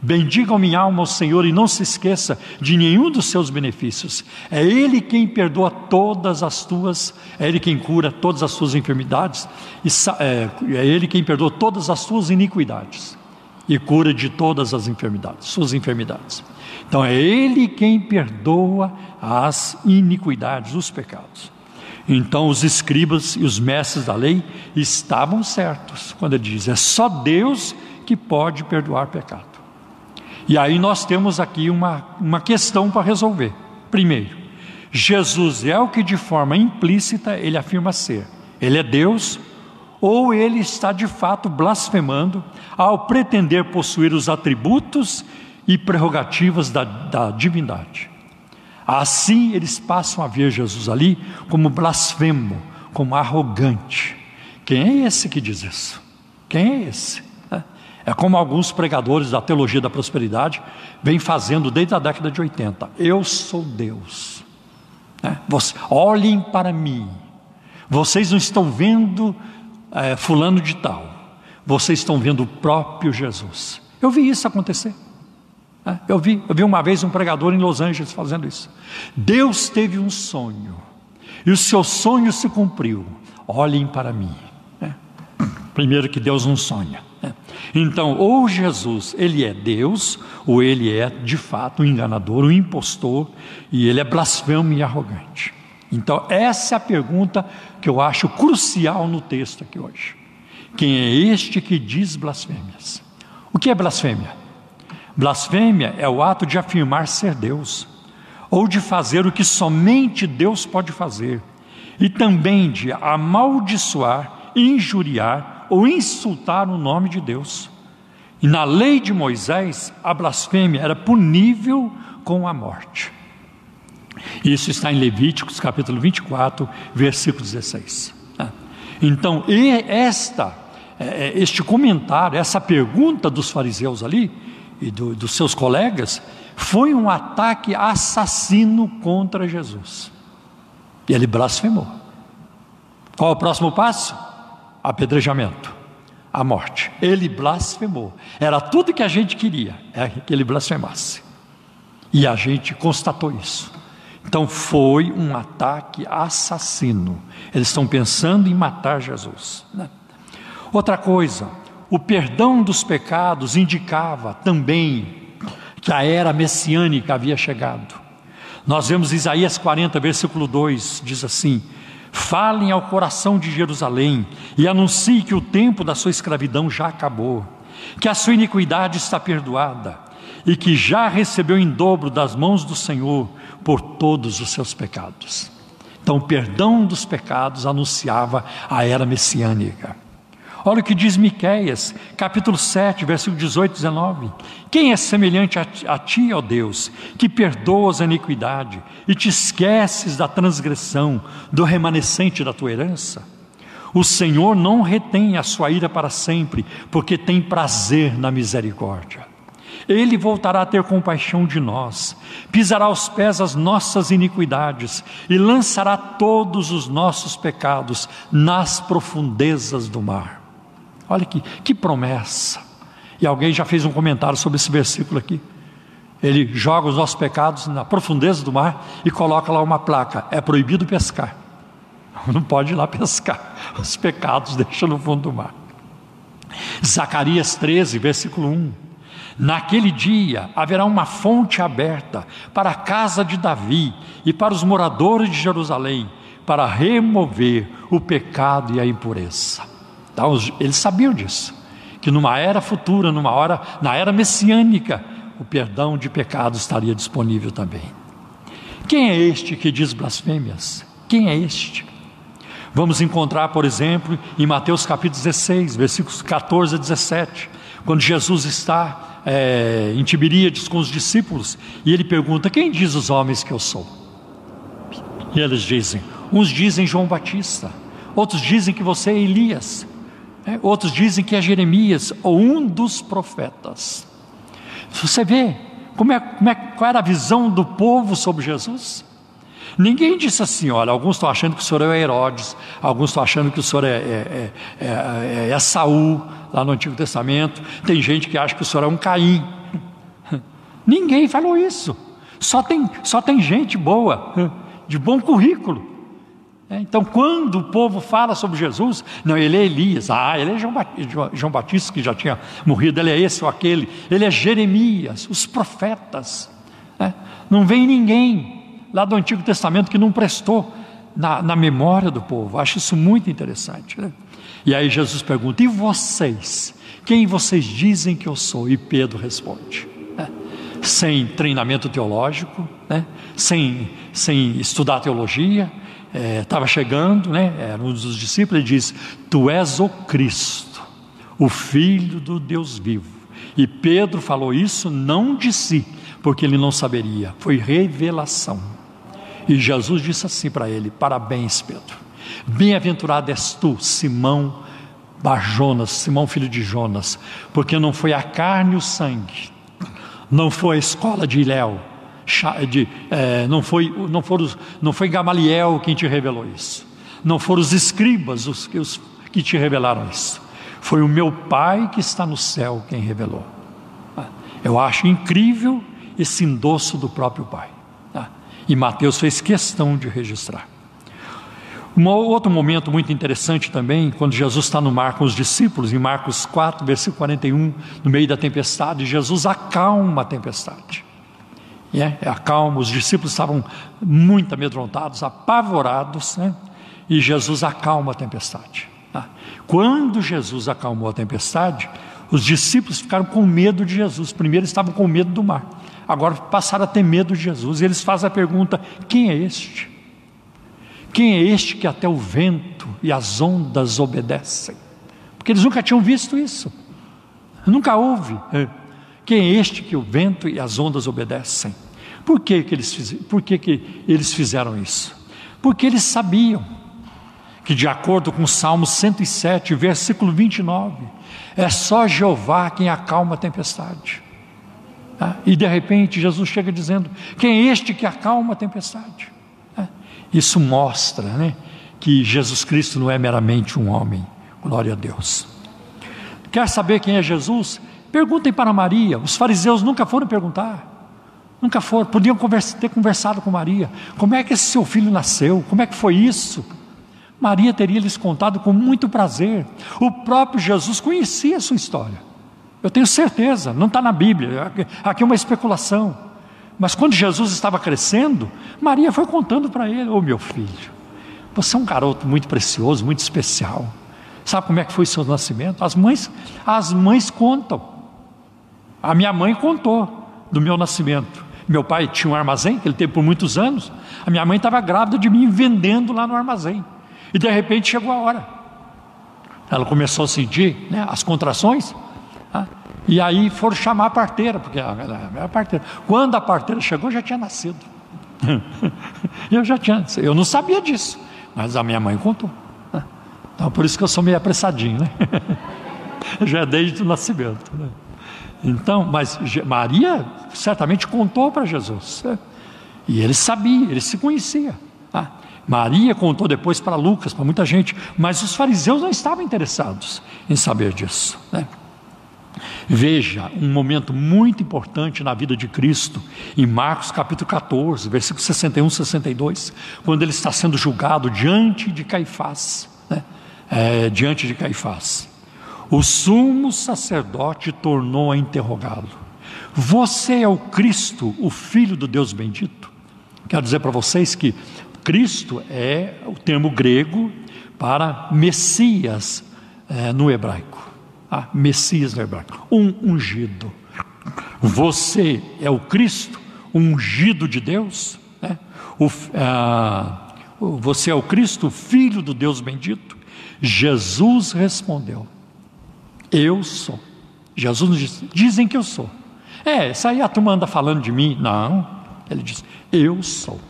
[SPEAKER 3] Bendiga minha alma ao Senhor e não se esqueça de nenhum dos seus benefícios. É Ele quem perdoa todas as tuas, é Ele quem cura todas as tuas enfermidades, e é, é Ele quem perdoa todas as tuas iniquidades e cura de todas as enfermidades, suas enfermidades. Então é Ele quem perdoa as iniquidades, os pecados. Então os escribas e os mestres da lei estavam certos quando ele diz: é só Deus que pode perdoar pecado. E aí nós temos aqui uma, uma questão para resolver. Primeiro, Jesus é o que de forma implícita ele afirma ser. Ele é Deus, ou ele está de fato blasfemando ao pretender possuir os atributos e prerrogativas da, da divindade. Assim eles passam a ver Jesus ali como blasfemo, como arrogante. Quem é esse que diz isso? Quem é esse? É, como alguns pregadores da teologia da prosperidade vêm fazendo desde a década de 80. Eu sou Deus. É, você, olhem para mim. Vocês não estão vendo é, fulano de tal. Vocês estão vendo o próprio Jesus. Eu vi isso acontecer. É, eu vi, eu vi uma vez um pregador em Los Angeles fazendo isso. Deus teve um sonho e o seu sonho se cumpriu. Olhem para mim. É. Primeiro que Deus não sonha. É. Então, ou Jesus, ele é Deus, ou ele é de fato um enganador, um impostor, e ele é blasfemo e arrogante. Então, essa é a pergunta que eu acho crucial no texto aqui hoje. Quem é este que diz blasfêmias? O que é blasfêmia? Blasfêmia é o ato de afirmar ser Deus, ou de fazer o que somente Deus pode fazer, e também de amaldiçoar, injuriar ou insultar o nome de Deus. E na lei de Moisés, a blasfêmia era punível com a morte. Isso está em Levíticos capítulo 24, versículo 16. Ah. Então, esta, é, é, este comentário, essa pergunta dos fariseus ali e do, dos seus colegas, foi um ataque assassino contra Jesus. E ele blasfemou. Qual o próximo passo? Apedrejamento a morte. Ele blasfemou. Era tudo que a gente queria, é que ele blasfemasse. E a gente constatou isso. Então foi um ataque assassino. Eles estão pensando em matar Jesus. Né? Outra coisa, o perdão dos pecados indicava também que a era messiânica havia chegado. Nós vemos Isaías 40, versículo 2, diz assim: Falem ao coração de Jerusalém e anuncie que o tempo da sua escravidão já acabou, que a sua iniquidade está perdoada e que já recebeu em dobro das mãos do Senhor por todos os seus pecados. Então, o perdão dos pecados anunciava a era messiânica. Olha o que diz Miqueias, capítulo 7, versículo 18 e 19. Quem é semelhante a a ti, ó Deus, que perdoas a iniquidade e te esqueces da transgressão do remanescente da tua herança? O Senhor não retém a sua ira para sempre, porque tem prazer na misericórdia. Ele voltará a ter compaixão de nós, pisará aos pés as nossas iniquidades e lançará todos os nossos pecados nas profundezas do mar. Olha que, que promessa. E alguém já fez um comentário sobre esse versículo aqui. Ele joga os nossos pecados na profundeza do mar e coloca lá uma placa: é proibido pescar. Não pode ir lá pescar. Os pecados deixa no fundo do mar. Zacarias 13, versículo 1. Naquele dia haverá uma fonte aberta para a casa de Davi e para os moradores de Jerusalém, para remover o pecado e a impureza. Então, eles sabiam disso, que numa era futura, numa hora, na era messiânica, o perdão de pecados estaria disponível também. Quem é este que diz blasfêmias? Quem é este? Vamos encontrar, por exemplo, em Mateus capítulo 16, versículos 14 a 17, quando Jesus está é, em Tiberíades com os discípulos e ele pergunta: Quem diz os homens que eu sou? E eles dizem: Uns dizem João Batista, outros dizem que você é Elias, é, outros dizem que é Jeremias ou um dos profetas. Você vê como é, como é, qual era a visão do povo sobre Jesus? Ninguém disse assim: olha, alguns estão achando que o senhor é Herodes, alguns estão achando que o senhor é, é, é, é, é Saul, lá no Antigo Testamento, tem gente que acha que o senhor é um Caim. Ninguém falou isso. Só tem, só tem gente boa, de bom currículo. É, então, quando o povo fala sobre Jesus, não, ele é Elias, ah, ele é João Batista, que já tinha morrido, ele é esse ou aquele, ele é Jeremias, os profetas. Né? Não vem ninguém lá do Antigo Testamento que não prestou na, na memória do povo. Acho isso muito interessante. Né? E aí Jesus pergunta: e vocês? Quem vocês dizem que eu sou? E Pedro responde. Né? Sem treinamento teológico, né? sem, sem estudar teologia, estava é, chegando, né, era um dos discípulos, ele diz: Tu és o Cristo, o Filho do Deus vivo. E Pedro falou isso não de si, porque ele não saberia, foi revelação. E Jesus disse assim para ele: Parabéns, Pedro. Bem-aventurado és tu, Simão Barjonas, Simão filho de Jonas, porque não foi a carne e o sangue, não foi a escola de Iléu, de, é, não, foi, não, foram, não foi Gamaliel quem te revelou isso, não foram os escribas os, os que te revelaram isso, foi o meu Pai que está no céu quem revelou. Ah, eu acho incrível esse endosso do próprio Pai. Ah, e Mateus fez questão de registrar. Um outro momento muito interessante também, quando Jesus está no mar com os discípulos, em Marcos 4, versículo 41, no meio da tempestade, Jesus acalma a tempestade é, acalma, os discípulos estavam muito amedrontados, apavorados, né? e Jesus acalma a tempestade. Ah, quando Jesus acalmou a tempestade, os discípulos ficaram com medo de Jesus. Primeiro estavam com medo do mar, agora passaram a ter medo de Jesus. E eles fazem a pergunta: quem é este? Quem é este que até o vento e as ondas obedecem? Porque eles nunca tinham visto isso, nunca houve. É. Quem é este que o vento e as ondas obedecem? Por que, que, eles, por que, que eles fizeram isso? Porque eles sabiam que, de acordo com Salmo 107, versículo 29, é só Jeová quem acalma a tempestade. Ah, e de repente Jesus chega dizendo: Quem é este que acalma a tempestade? Ah, isso mostra né, que Jesus Cristo não é meramente um homem. Glória a Deus. Quer saber quem é Jesus? Perguntem para Maria. Os fariseus nunca foram perguntar. Nunca foram. Podiam conversa, ter conversado com Maria. Como é que esse seu filho nasceu? Como é que foi isso? Maria teria lhes contado com muito prazer. O próprio Jesus conhecia a sua história. Eu tenho certeza, não está na Bíblia, aqui é uma especulação. Mas quando Jesus estava crescendo, Maria foi contando para ele: Ô oh, meu filho, você é um garoto muito precioso, muito especial. Sabe como é que foi seu nascimento? As mães, as mães contam. A minha mãe contou do meu nascimento. Meu pai tinha um armazém que ele teve por muitos anos. A minha mãe estava grávida de mim vendendo lá no armazém. E de repente chegou a hora. Ela começou a sentir né, as contrações. Tá? E aí foram chamar a parteira, porque a, a, parteira. Quando a parteira chegou, já tinha nascido. eu já tinha, eu não sabia disso, mas a minha mãe contou. Né? Então por isso que eu sou meio apressadinho, né? já é desde o nascimento. Né? Então, mas Maria certamente contou para Jesus. Né? E ele sabia, ele se conhecia. Tá? Maria contou depois para Lucas, para muita gente, mas os fariseus não estavam interessados em saber disso. Né? Veja um momento muito importante na vida de Cristo, em Marcos capítulo 14, versículo 61 62, quando ele está sendo julgado diante de Caifás. Né? É, diante de Caifás. O sumo sacerdote tornou a interrogá-lo: Você é o Cristo, o Filho do Deus bendito? Quero dizer para vocês que Cristo é o termo grego para Messias é, no hebraico. Ah, Messias no hebraico, um ungido. Você é o Cristo, ungido de Deus? Né? O, ah, você é o Cristo, filho do Deus bendito? Jesus respondeu: Eu sou. Jesus nos disse: Dizem que eu sou. É, isso aí a turma anda falando de mim. Não, ele diz: Eu sou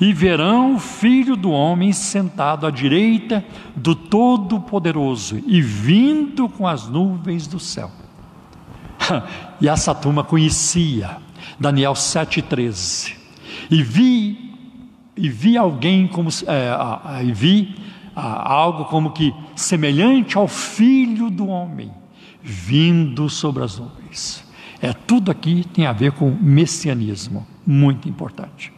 [SPEAKER 3] e verão o Filho do Homem sentado à direita do Todo-Poderoso e vindo com as nuvens do céu. e essa turma conhecia Daniel 7,13. E vi, e vi alguém como é, e vi algo como que semelhante ao Filho do Homem vindo sobre as nuvens. É tudo aqui tem a ver com messianismo, muito importante.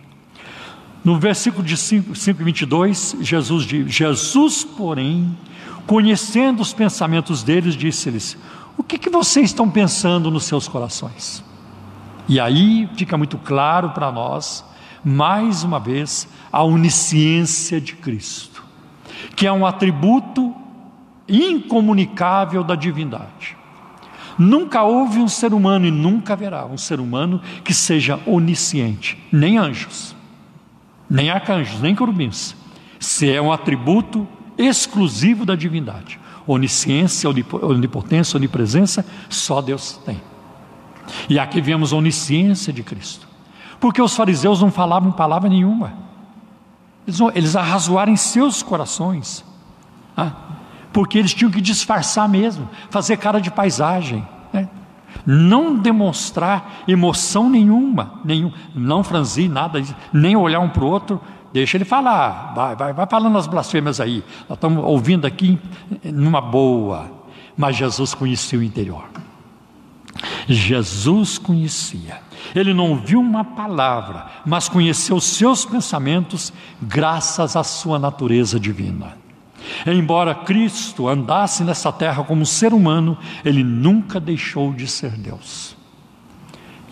[SPEAKER 3] No versículo de 5, 5 22, Jesus diz: Jesus, porém, conhecendo os pensamentos deles, disse-lhes: O que, que vocês estão pensando nos seus corações? E aí fica muito claro para nós, mais uma vez, a onisciência de Cristo, que é um atributo incomunicável da divindade. Nunca houve um ser humano e nunca haverá um ser humano que seja onisciente, nem anjos nem arcanjos, nem querubins. Se é um atributo exclusivo da divindade. Onisciência, onipotência, onipresença, só Deus tem. E aqui vemos a onisciência de Cristo. Porque os fariseus não falavam palavra nenhuma. Eles, eles arrazoaram seus corações. Ah, porque eles tinham que disfarçar mesmo, fazer cara de paisagem. Né? não demonstrar emoção nenhuma, nenhum, não franzir nada, nem olhar um para o outro, deixa ele falar, vai, vai, vai falando as blasfêmias aí, nós estamos ouvindo aqui numa boa, mas Jesus conhecia o interior. Jesus conhecia, ele não viu uma palavra, mas conheceu seus pensamentos graças à sua natureza divina. Embora Cristo andasse nessa terra como ser humano, ele nunca deixou de ser Deus.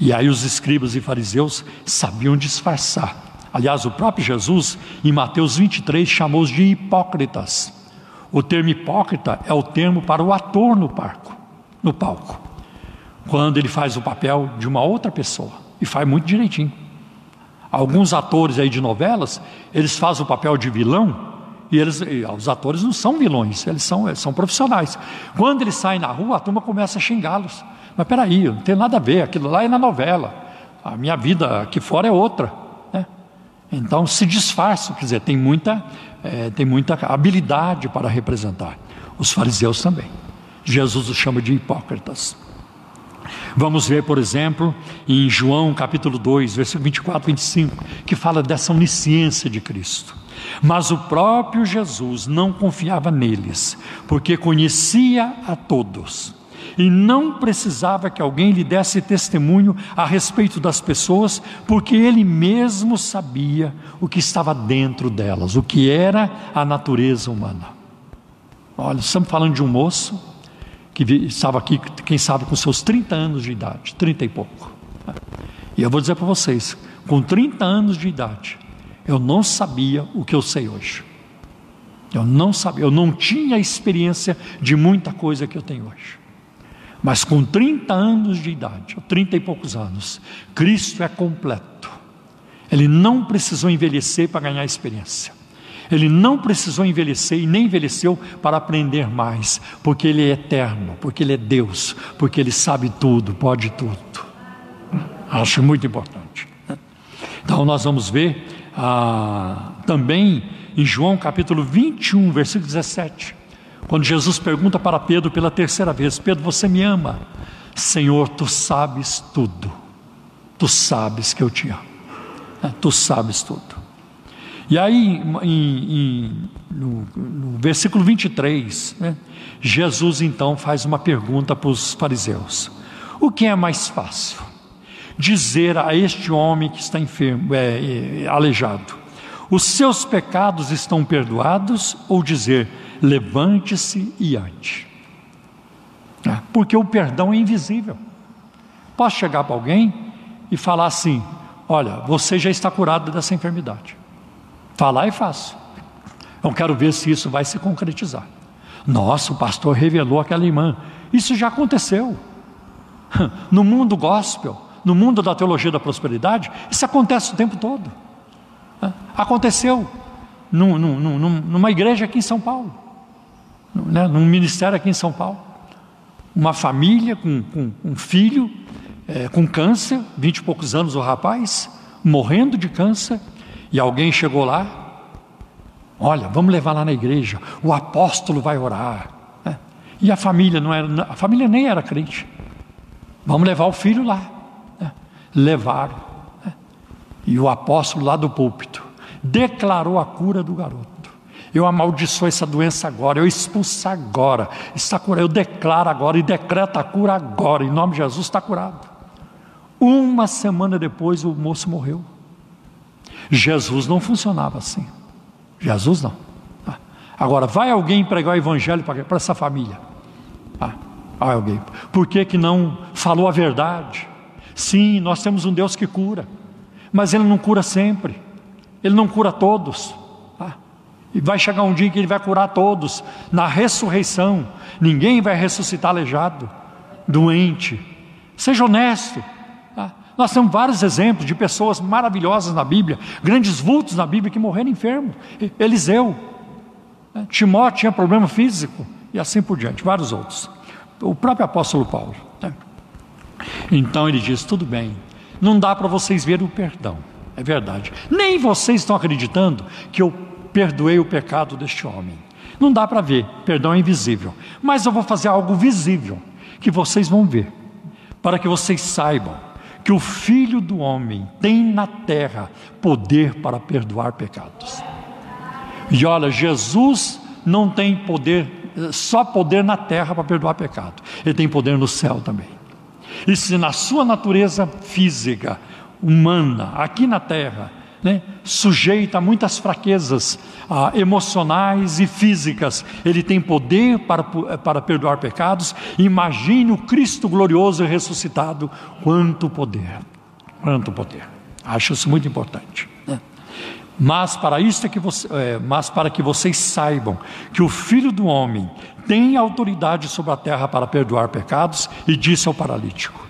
[SPEAKER 3] E aí os escribas e fariseus sabiam disfarçar. Aliás, o próprio Jesus, em Mateus 23, chamou-os de hipócritas. O termo hipócrita é o termo para o ator no palco, no palco, quando ele faz o papel de uma outra pessoa e faz muito direitinho. Alguns atores aí de novelas, eles fazem o papel de vilão e eles, e os atores não são vilões, eles são, são profissionais. Quando eles saem na rua, a turma começa a xingá-los. Mas peraí, não tem nada a ver, aquilo lá é na novela. A minha vida aqui fora é outra. Né? Então se disfarça, quer dizer, tem muita é, tem muita habilidade para representar. Os fariseus também. Jesus os chama de hipócritas. Vamos ver, por exemplo, em João capítulo 2, versículo 24 e 25, que fala dessa onisciência de Cristo. Mas o próprio Jesus não confiava neles, porque conhecia a todos e não precisava que alguém lhe desse testemunho a respeito das pessoas, porque ele mesmo sabia o que estava dentro delas, o que era a natureza humana. Olha, estamos falando de um moço que estava aqui, quem sabe, com seus 30 anos de idade, 30 e pouco. E eu vou dizer para vocês, com 30 anos de idade, eu não sabia o que eu sei hoje. Eu não sabia, eu não tinha experiência de muita coisa que eu tenho hoje. Mas com 30 anos de idade, ou 30 e poucos anos, Cristo é completo. Ele não precisou envelhecer para ganhar experiência. Ele não precisou envelhecer e nem envelheceu para aprender mais, porque Ele é eterno, porque Ele é Deus, porque Ele sabe tudo, pode tudo. Acho muito importante. Então nós vamos ver ah, também em João capítulo 21, versículo 17. Quando Jesus pergunta para Pedro pela terceira vez: Pedro, você me ama? Senhor, tu sabes tudo. Tu sabes que eu te amo. É, tu sabes tudo. E aí, em, em, no, no, versículo 23, né, Jesus então faz uma pergunta para os fariseus: O que é mais fácil? Dizer a este homem que está enfermo, é, é, aleijado, os seus pecados estão perdoados, ou dizer, levante-se e ande. É, porque o perdão é invisível. Posso chegar para alguém e falar assim: olha, você já está curado dessa enfermidade. Falar é fácil. Eu quero ver se isso vai se concretizar. Nossa, o pastor revelou aquela irmã. Isso já aconteceu. No mundo gospel, no mundo da teologia da prosperidade, isso acontece o tempo todo. Aconteceu num, num, numa igreja aqui em São Paulo né, num ministério aqui em São Paulo. Uma família com, com um filho é, com câncer, vinte e poucos anos o rapaz, morrendo de câncer, e alguém chegou lá, olha, vamos levar lá na igreja, o apóstolo vai orar. Né? E a família não era, a família nem era crente. Vamos levar o filho lá. Né? Levaram. Né? E o apóstolo lá do púlpito declarou a cura do garoto. Eu amaldiçoo essa doença agora, eu expulso agora. Está curado, eu declaro agora e decreto a cura agora. Em nome de Jesus está curado. Uma semana depois o moço morreu. Jesus não funcionava assim. Jesus não. Ah. Agora, vai alguém pregar o evangelho para essa família? Ah, vai alguém. Por que, que não falou a verdade? Sim, nós temos um Deus que cura, mas Ele não cura sempre, Ele não cura todos. E vai chegar um dia que ele vai curar todos. Na ressurreição, ninguém vai ressuscitar aleijado, doente. Seja honesto. Nós temos vários exemplos de pessoas maravilhosas na Bíblia, grandes vultos na Bíblia que morreram enfermos. Eliseu, né? Timóteo tinha problema físico e assim por diante, vários outros. O próprio apóstolo Paulo. Né? Então ele diz: tudo bem, não dá para vocês ver o perdão. É verdade. Nem vocês estão acreditando que eu perdoei o pecado deste homem. Não dá para ver, perdão é invisível. Mas eu vou fazer algo visível, que vocês vão ver, para que vocês saibam que o Filho do Homem tem na terra poder para perdoar pecados. E olha, Jesus não tem poder, só poder na terra para perdoar pecado, ele tem poder no céu também. E se na sua natureza física, humana, aqui na terra, né, sujeita a muitas fraquezas ah, emocionais e físicas. Ele tem poder para, para perdoar pecados. Imagine o Cristo glorioso e ressuscitado. Quanto poder! Quanto poder! Acho isso muito importante. Né? Mas para isto é que você, é, mas para que vocês saibam que o Filho do Homem tem autoridade sobre a terra para perdoar pecados, e disse ao paralítico: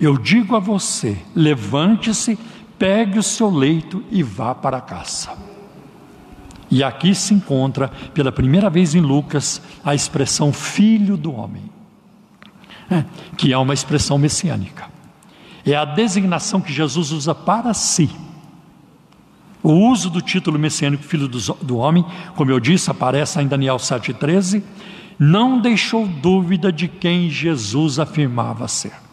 [SPEAKER 3] Eu digo a você, levante-se, pegue o seu leito e vá para casa. E aqui se encontra, pela primeira vez em Lucas, a expressão Filho do Homem, é, que é uma expressão messiânica. É a designação que Jesus usa para si o uso do título messiânico Filho do Homem, como eu disse, aparece em Daniel 7,13, não deixou dúvida de quem Jesus afirmava ser.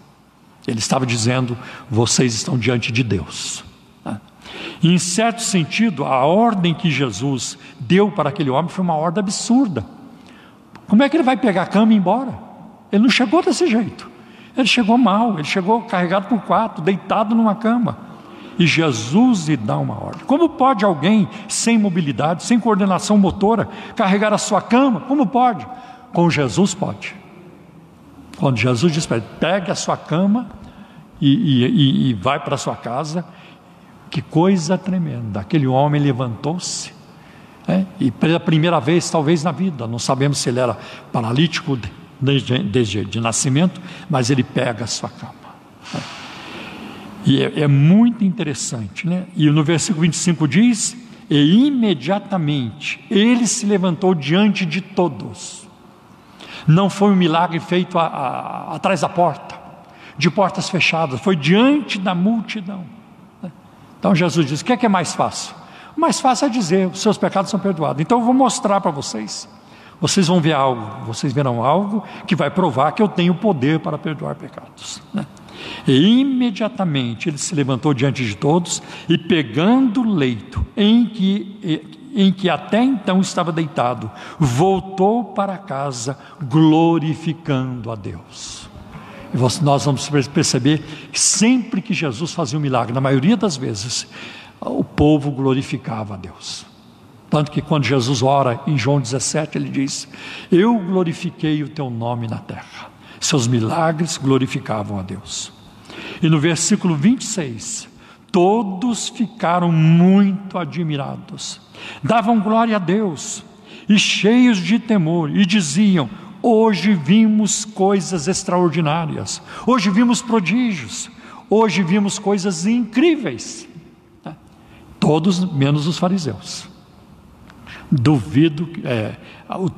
[SPEAKER 3] Ele estava dizendo: vocês estão diante de Deus. E, em certo sentido, a ordem que Jesus deu para aquele homem foi uma ordem absurda. Como é que ele vai pegar a cama e ir embora? Ele não chegou desse jeito. Ele chegou mal, ele chegou carregado por quatro, deitado numa cama e Jesus lhe dá uma ordem. Como pode alguém sem mobilidade, sem coordenação motora, carregar a sua cama? Como pode? Com Jesus pode. Quando Jesus diz para ele, pegue a sua cama e, e, e vai para a sua casa, que coisa tremenda. Aquele homem levantou-se, é, e pela primeira vez, talvez na vida, não sabemos se ele era paralítico desde, desde de nascimento, mas ele pega a sua cama. E é, é muito interessante, né? E no versículo 25 diz: E imediatamente ele se levantou diante de todos. Não foi um milagre feito a, a, atrás da porta, de portas fechadas, foi diante da multidão. Né? Então Jesus diz: O que é, que é mais fácil? O mais fácil é dizer: os seus pecados são perdoados. Então eu vou mostrar para vocês. Vocês vão ver algo, vocês verão algo que vai provar que eu tenho poder para perdoar pecados. Né? E imediatamente ele se levantou diante de todos e, pegando o leito em que, em que até então estava deitado, voltou para casa glorificando a Deus. E nós vamos perceber que sempre que Jesus fazia um milagre, na maioria das vezes, o povo glorificava a Deus. Tanto que quando Jesus ora em João 17, ele diz: Eu glorifiquei o teu nome na terra. Seus milagres glorificavam a Deus. E no versículo 26, todos ficaram muito admirados, davam glória a Deus e cheios de temor, e diziam: Hoje vimos coisas extraordinárias, hoje vimos prodígios, hoje vimos coisas incríveis. Todos menos os fariseus. Duvido, é,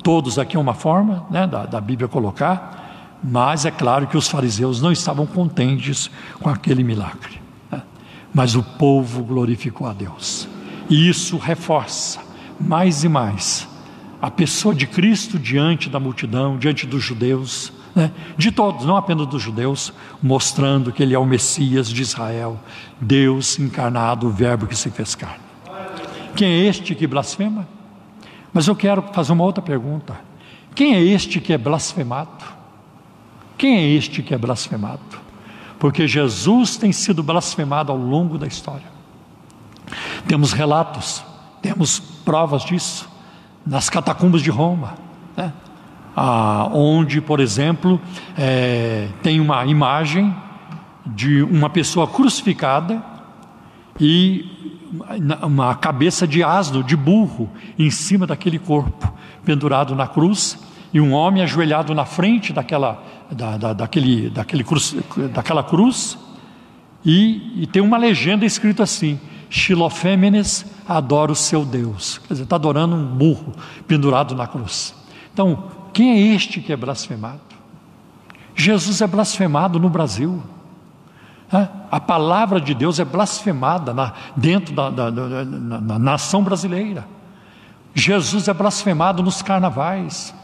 [SPEAKER 3] todos aqui é uma forma né, da, da Bíblia colocar, mas é claro que os fariseus não estavam contentes com aquele milagre. Né? Mas o povo glorificou a Deus. E isso reforça mais e mais a pessoa de Cristo diante da multidão, diante dos judeus, né? de todos, não apenas dos judeus, mostrando que Ele é o Messias de Israel, Deus encarnado, o Verbo que se fez carne. Quem é este que blasfema? Mas eu quero fazer uma outra pergunta: quem é este que é blasfemado? Quem é este que é blasfemado? Porque Jesus tem sido blasfemado ao longo da história. Temos relatos, temos provas disso nas catacumbas de Roma, né? ah, onde, por exemplo, é, tem uma imagem de uma pessoa crucificada e uma cabeça de asno, de burro, em cima daquele corpo, pendurado na cruz, e um homem ajoelhado na frente daquela da, da, daquele, daquele cruz, daquela cruz, e, e tem uma legenda escrita assim: Xilofêmenes adora o seu Deus. Quer dizer, está adorando um burro pendurado na cruz. Então, quem é este que é blasfemado? Jesus é blasfemado no Brasil. A palavra de Deus é blasfemada dentro da, da, da na nação brasileira. Jesus é blasfemado nos carnavais.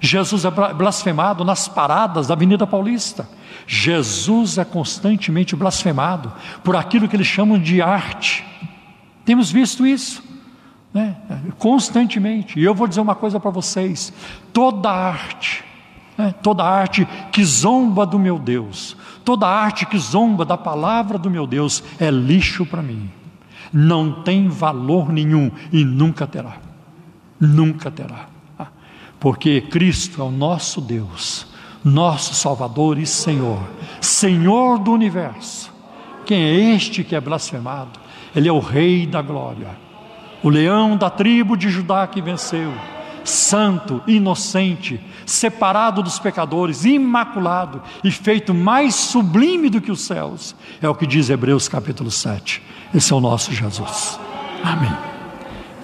[SPEAKER 3] Jesus é blasfemado nas paradas da Avenida Paulista. Jesus é constantemente blasfemado por aquilo que eles chamam de arte. Temos visto isso, né? constantemente. E eu vou dizer uma coisa para vocês: toda arte, né? toda arte que zomba do meu Deus, toda arte que zomba da palavra do meu Deus é lixo para mim. Não tem valor nenhum e nunca terá. Nunca terá porque Cristo é o nosso Deus, nosso Salvador e Senhor, Senhor do universo. Quem é este que é blasfemado? Ele é o Rei da glória. o leão da tribo de Judá que venceu, santo, inocente, separado dos pecadores, imaculado e feito mais sublime do que os céus. É o que diz Hebreus capítulo 7. Esse é o nosso Jesus. Amém.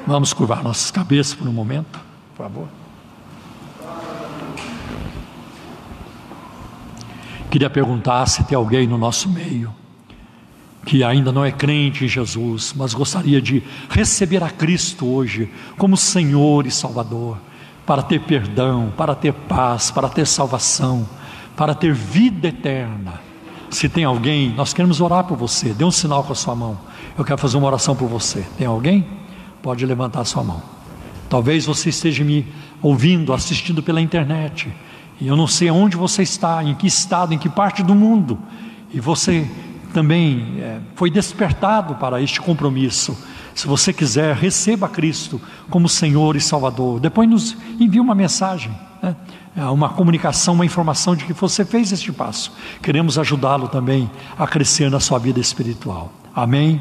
[SPEAKER 3] Vamos curvar nossas cabeças por um momento, por favor. Queria perguntar se tem alguém no nosso meio que ainda não é crente em Jesus, mas gostaria de receber a Cristo hoje como Senhor e Salvador, para ter perdão, para ter paz, para ter salvação, para ter vida eterna. Se tem alguém, nós queremos orar por você, dê um sinal com a sua mão. Eu quero fazer uma oração por você. Tem alguém? Pode levantar a sua mão. Talvez você esteja me ouvindo, assistindo pela internet, e eu não sei onde você está, em que estado, em que parte do mundo, e você também é, foi despertado para este compromisso. Se você quiser, receba Cristo como Senhor e Salvador. Depois nos envie uma mensagem, né? É uma comunicação, uma informação de que você fez este passo. Queremos ajudá-lo também a crescer na sua vida espiritual. Amém?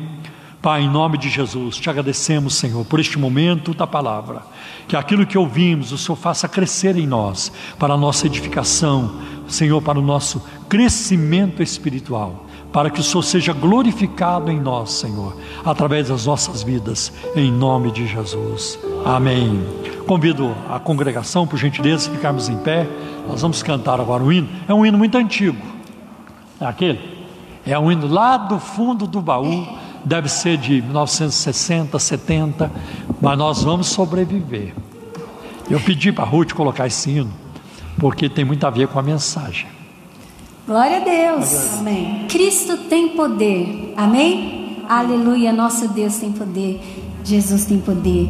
[SPEAKER 3] Pai, em nome de Jesus, te agradecemos, Senhor, por este momento da palavra. Que aquilo que ouvimos, o Senhor faça crescer em nós, para a nossa edificação, Senhor, para o nosso crescimento espiritual para que o Senhor seja glorificado em nós, Senhor, através das nossas vidas, em nome de Jesus. Amém. Convido a congregação, por gentileza, ficarmos em pé. Nós vamos cantar agora um hino. É um hino muito antigo. É aquele? É um hino lá do fundo do baú. Deve ser de 1960, 70, mas nós vamos sobreviver. Eu pedi para a Ruth colocar esse hino, porque tem muito a ver com a mensagem.
[SPEAKER 4] Glória a Deus. Amém. Cristo tem poder. Amém? Aleluia. Nosso Deus tem poder. Jesus tem poder.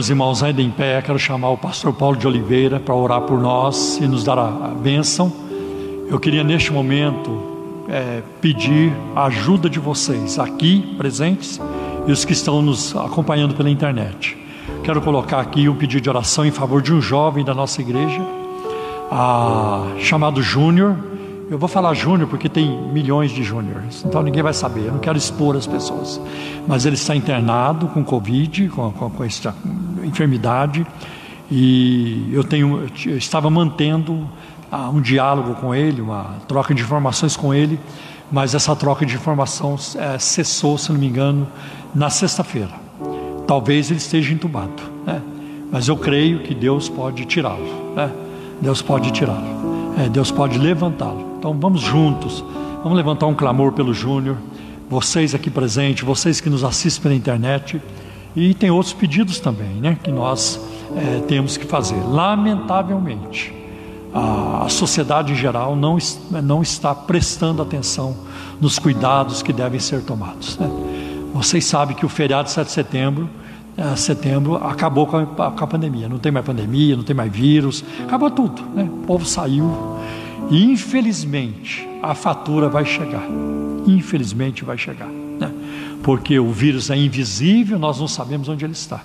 [SPEAKER 3] Meus irmãos, ainda em pé, quero chamar o pastor Paulo de Oliveira para orar por nós e nos dar a, a bênção. Eu queria neste momento é, pedir a ajuda de vocês aqui presentes e os que estão nos acompanhando pela internet. Quero colocar aqui um pedido de oração em favor de um jovem da nossa igreja, chamado Júnior. Eu vou falar Júnior porque tem milhões de Júniors, então ninguém vai saber. Eu não quero expor as pessoas, mas ele está internado com Covid, com, com, com esta enfermidade, e eu tenho, eu estava mantendo um diálogo com ele, uma troca de informações com ele, mas essa troca de informação é, cessou, se não me engano, na sexta-feira. Talvez ele esteja entubado, né? mas eu creio que Deus pode tirá-lo. Né? Deus pode tirá-lo, é, Deus pode levantá-lo. Então vamos juntos, vamos levantar um clamor pelo Júnior, vocês aqui presentes, vocês que nos assistem pela internet, e tem outros pedidos também, né? Que nós é, temos que fazer. Lamentavelmente, a, a sociedade em geral não, não está prestando atenção nos cuidados que devem ser tomados. Né? Vocês sabem que o feriado de 7 de setembro, é, setembro acabou com a, com a, pandemia. Não tem mais pandemia, não tem mais vírus, acabou tudo. Né? O povo saiu. E infelizmente a fatura vai chegar. Infelizmente vai chegar. Porque o vírus é invisível, nós não sabemos onde ele está.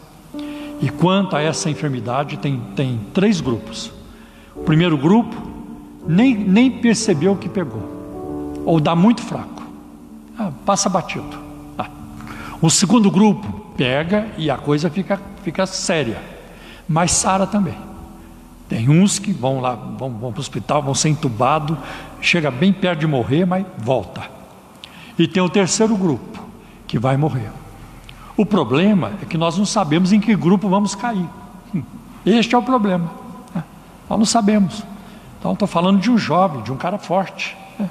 [SPEAKER 3] E quanto a essa enfermidade, tem, tem três grupos. O primeiro grupo nem, nem percebeu que pegou, ou dá muito fraco, ah, passa batido. Ah. O segundo grupo pega e a coisa fica, fica séria, mas sara também. Tem uns que vão lá, vão, vão para o hospital, vão ser entubados, chega bem perto de morrer, mas volta. E tem o terceiro grupo, que vai morrer. O problema é que nós não sabemos em que grupo vamos cair. Este é o problema. Nós não sabemos. Então, estou falando de um jovem, de um cara forte. Né?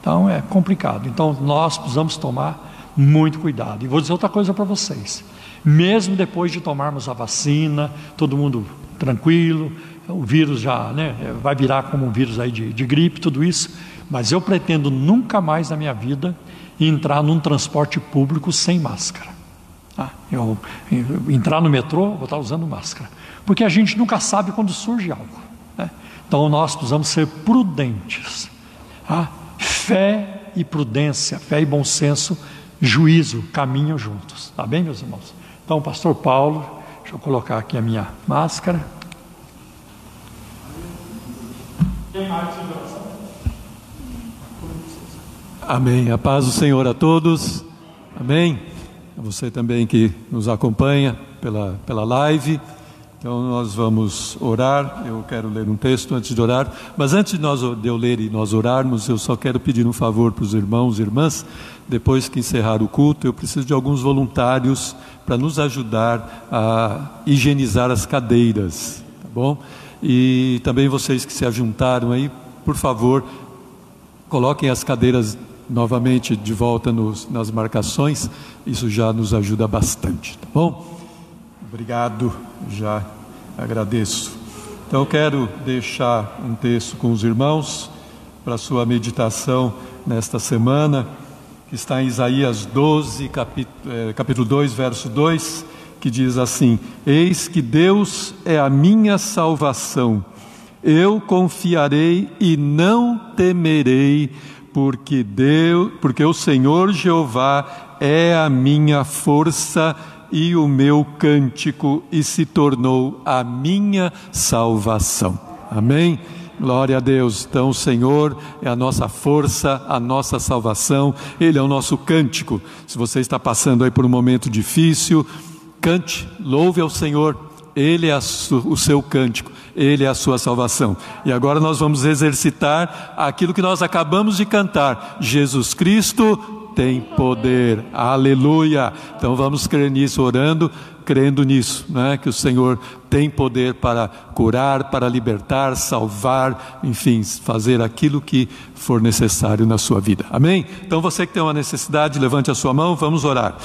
[SPEAKER 3] Então, é complicado. Então, nós precisamos tomar muito cuidado. E vou dizer outra coisa para vocês. Mesmo depois de tomarmos a vacina, todo mundo tranquilo, o vírus já né, vai virar como um vírus aí de, de gripe, tudo isso, mas eu pretendo nunca mais na minha vida entrar num transporte público sem máscara. Ah, eu, eu, entrar no metrô, vou estar usando máscara. Porque a gente nunca sabe quando surge algo. Então nós precisamos ser prudentes. Ah, fé e prudência, fé e bom senso, juízo caminham juntos. Tá bem, meus irmãos? Então, pastor Paulo, deixa eu colocar aqui a minha máscara.
[SPEAKER 5] Amém. A paz do Senhor a todos. Amém. A você também que nos acompanha pela, pela live. Então nós vamos orar. Eu quero ler um texto antes de orar, mas antes de, nós, de eu ler e nós orarmos, eu só quero pedir um favor para os irmãos e irmãs. Depois que encerrar o culto, eu preciso de alguns voluntários para nos ajudar a higienizar as cadeiras, tá bom? E também vocês que se ajuntaram aí, por favor, coloquem as cadeiras novamente de volta nos, nas marcações. Isso já nos ajuda bastante, tá bom? Obrigado, já agradeço. Então, quero deixar um texto com os irmãos para sua meditação nesta semana, que está em Isaías 12, capítulo, é, capítulo 2, verso 2, que diz assim: Eis que Deus é a minha salvação, eu confiarei e não temerei, porque Deus, porque o Senhor Jeová é a minha força e o meu cântico e se tornou a minha salvação. Amém? Glória a Deus. Então, o Senhor é a nossa força, a nossa salvação, Ele é o nosso cântico. Se você está passando aí por um momento difícil, cante, louve ao Senhor, Ele é o seu cântico, Ele é a sua salvação. E agora nós vamos exercitar aquilo que nós acabamos de cantar: Jesus Cristo tem poder. Aleluia. Então vamos crer nisso, orando, crendo nisso, né? que o Senhor tem poder para curar, para libertar, salvar, enfim, fazer aquilo que for necessário na sua vida. Amém? Então você que tem uma necessidade, levante a sua mão, vamos orar.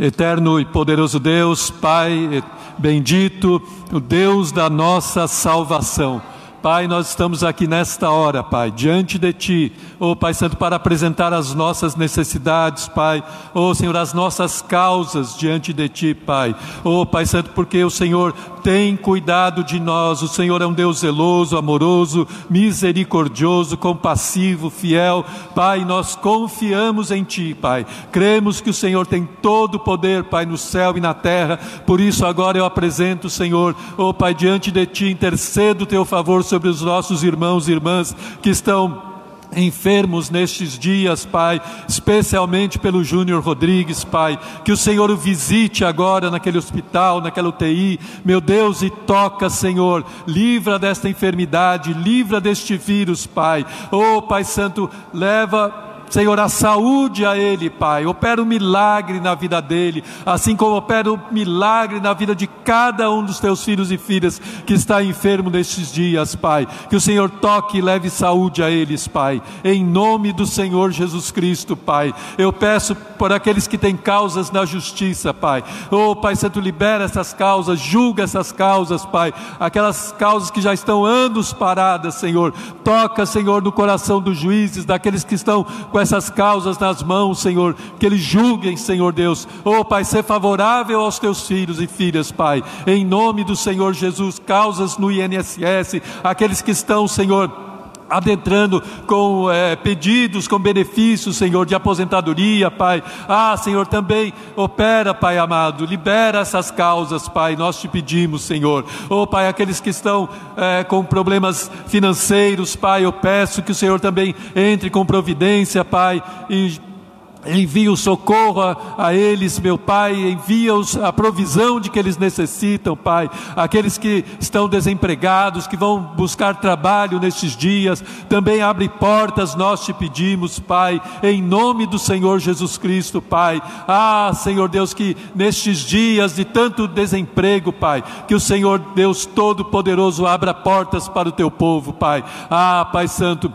[SPEAKER 5] Eterno e poderoso Deus, Pai bendito, o Deus da nossa salvação. Pai, nós estamos aqui nesta hora, Pai, diante de Ti, oh Pai Santo, para apresentar as nossas necessidades, Pai, oh Senhor, as nossas causas diante de Ti, Pai, oh Pai Santo, porque o Senhor tem cuidado de nós, o Senhor é um Deus zeloso, amoroso, misericordioso, compassivo, fiel, Pai, nós confiamos em Ti, Pai, cremos que o Senhor tem todo o poder, Pai, no céu e na terra, por isso agora eu apresento, Senhor, oh Pai, diante de Ti, intercedo o Teu favor sobre os nossos irmãos e irmãs que estão enfermos nestes dias, Pai, especialmente pelo Júnior Rodrigues, Pai, que o Senhor o visite agora naquele hospital, naquela UTI, meu Deus, e toca, Senhor, livra desta enfermidade, livra deste vírus, Pai, oh Pai Santo, leva Senhor, a saúde a ele, Pai. Opera um milagre na vida dele, assim como opera um milagre na vida de cada um dos teus filhos e filhas que está enfermo nestes dias, Pai. Que o Senhor toque e leve saúde a eles, Pai. Em nome do Senhor Jesus Cristo, Pai. Eu peço por aqueles que têm causas na justiça, Pai. Oh, Pai Santo, libera essas causas, julga essas causas, Pai. Aquelas causas que já estão anos paradas, Senhor. Toca, Senhor, no coração dos juízes, daqueles que estão com essas causas nas mãos, Senhor, que eles julguem, Senhor Deus. Oh, Pai, ser favorável aos teus filhos e filhas, Pai, em nome do Senhor Jesus, causas no INSS, aqueles que estão, Senhor, adentrando com é, pedidos, com benefícios, Senhor, de aposentadoria, Pai. Ah, Senhor, também opera, Pai amado, libera essas causas, Pai. Nós te pedimos, Senhor. Oh, Pai, aqueles que estão é, com problemas financeiros, Pai, eu peço que o Senhor também entre com providência, Pai, e Envia o socorro a, a, eles, meu Pai, envia-os a provisão de que eles necessitam, Pai. Aqueles que estão desempregados, que vão buscar trabalho nestes dias, também abre portas, nós te pedimos, Pai, em nome do Senhor Jesus Cristo, Pai. Ah, Senhor Deus, que nestes dias de tanto desemprego, Pai, que o Senhor Deus Todo-Poderoso abra portas para o teu povo, Pai. Ah, Pai Santo,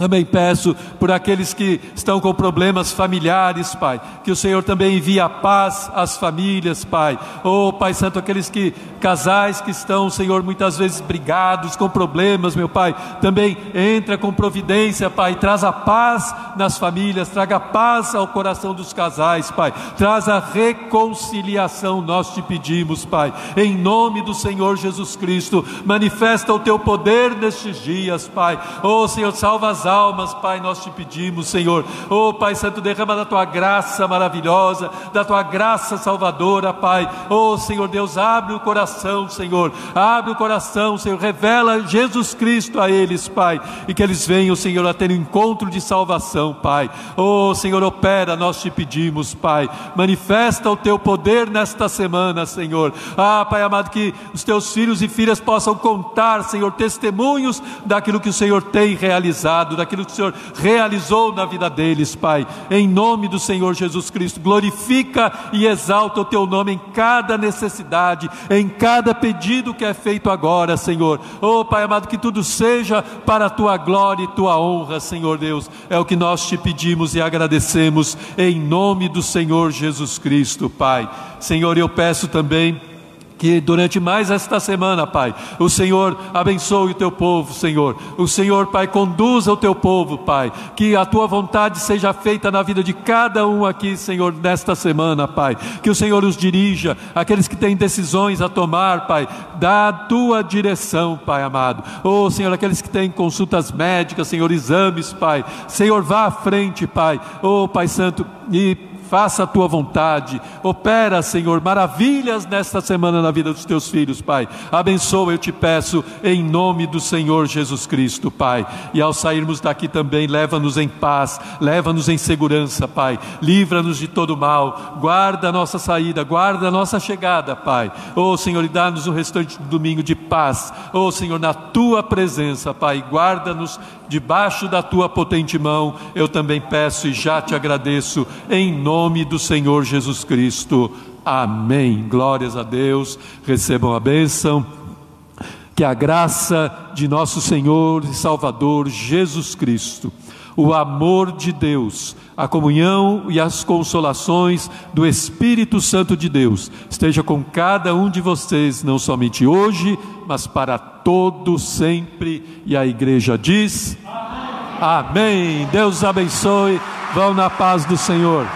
[SPEAKER 5] também peço por aqueles que estão com problemas familiares, Pai, que o Senhor também envie a paz às famílias, Pai. Oh, Pai Santo, aqueles que casais que estão, Senhor, muitas vezes brigados com problemas, meu Pai, também entra com providência, Pai, traz a paz nas famílias, traga paz ao coração dos casais, Pai. Traz a reconciliação, nós te pedimos, Pai. Em nome do Senhor Jesus Cristo, manifesta o teu poder nestes dias, Pai. Oh, Senhor, salva as almas, Pai, nós te pedimos, Senhor. Oh, Pai Santo, derrama da tua graça maravilhosa, da tua graça salvadora, Pai. Oh, Senhor Deus, abre o coração, Senhor. Abre o coração, Senhor. Revela Jesus Cristo a eles, Pai. E que eles venham, Senhor, a ter um encontro de salvação, Pai. Oh, Senhor, opera, nós te pedimos, Pai. Manifesta o teu poder nesta semana, Senhor. Ah, Pai amado, que os teus filhos e filhas possam contar, Senhor, testemunhos daquilo que o Senhor tem realizado daquilo que o Senhor realizou na vida deles, Pai. Em nome do Senhor Jesus Cristo, glorifica e exalta o teu nome em cada necessidade, em cada pedido que é feito agora, Senhor. Oh, Pai amado, que tudo seja para a tua glória e tua honra, Senhor Deus. É o que nós te pedimos e agradecemos em nome do Senhor Jesus Cristo, Pai. Senhor, eu peço também que durante mais esta semana, Pai, o Senhor abençoe o teu povo, Senhor. O Senhor, Pai, conduza o teu povo, Pai. Que a tua vontade seja feita na vida de cada um aqui, Senhor, nesta semana, Pai. Que o Senhor os dirija, aqueles que têm decisões a tomar, Pai. Dá a tua direção, Pai amado. Oh, Senhor, aqueles que têm consultas médicas, Senhor, exames, Pai. Senhor, vá à frente, Pai. Oh, Pai Santo, e faça a tua vontade, opera, Senhor, maravilhas nesta semana na vida dos teus filhos, Pai. Abençoa, eu te peço, em nome do Senhor Jesus Cristo, Pai. E ao sairmos daqui também, leva-nos em paz, leva-nos em segurança, Pai. Livra-nos de todo mal, guarda a nossa saída, guarda a nossa chegada, Pai. Oh, Senhor, e dá-nos o restante do domingo de paz. Oh, Senhor, na tua presença, Pai, guarda-nos debaixo da tua potente mão. Eu também peço e já te agradeço, em nome do Senhor Jesus Cristo. Amém. Glórias a Deus. Recebam a bênção. Que a graça de nosso Senhor e Salvador Jesus Cristo o amor de Deus, a comunhão e as consolações do Espírito Santo de Deus esteja com cada um de vocês, não somente hoje, mas para todo sempre. E a igreja diz: Amém. Amém. Deus abençoe. Vão na paz do Senhor.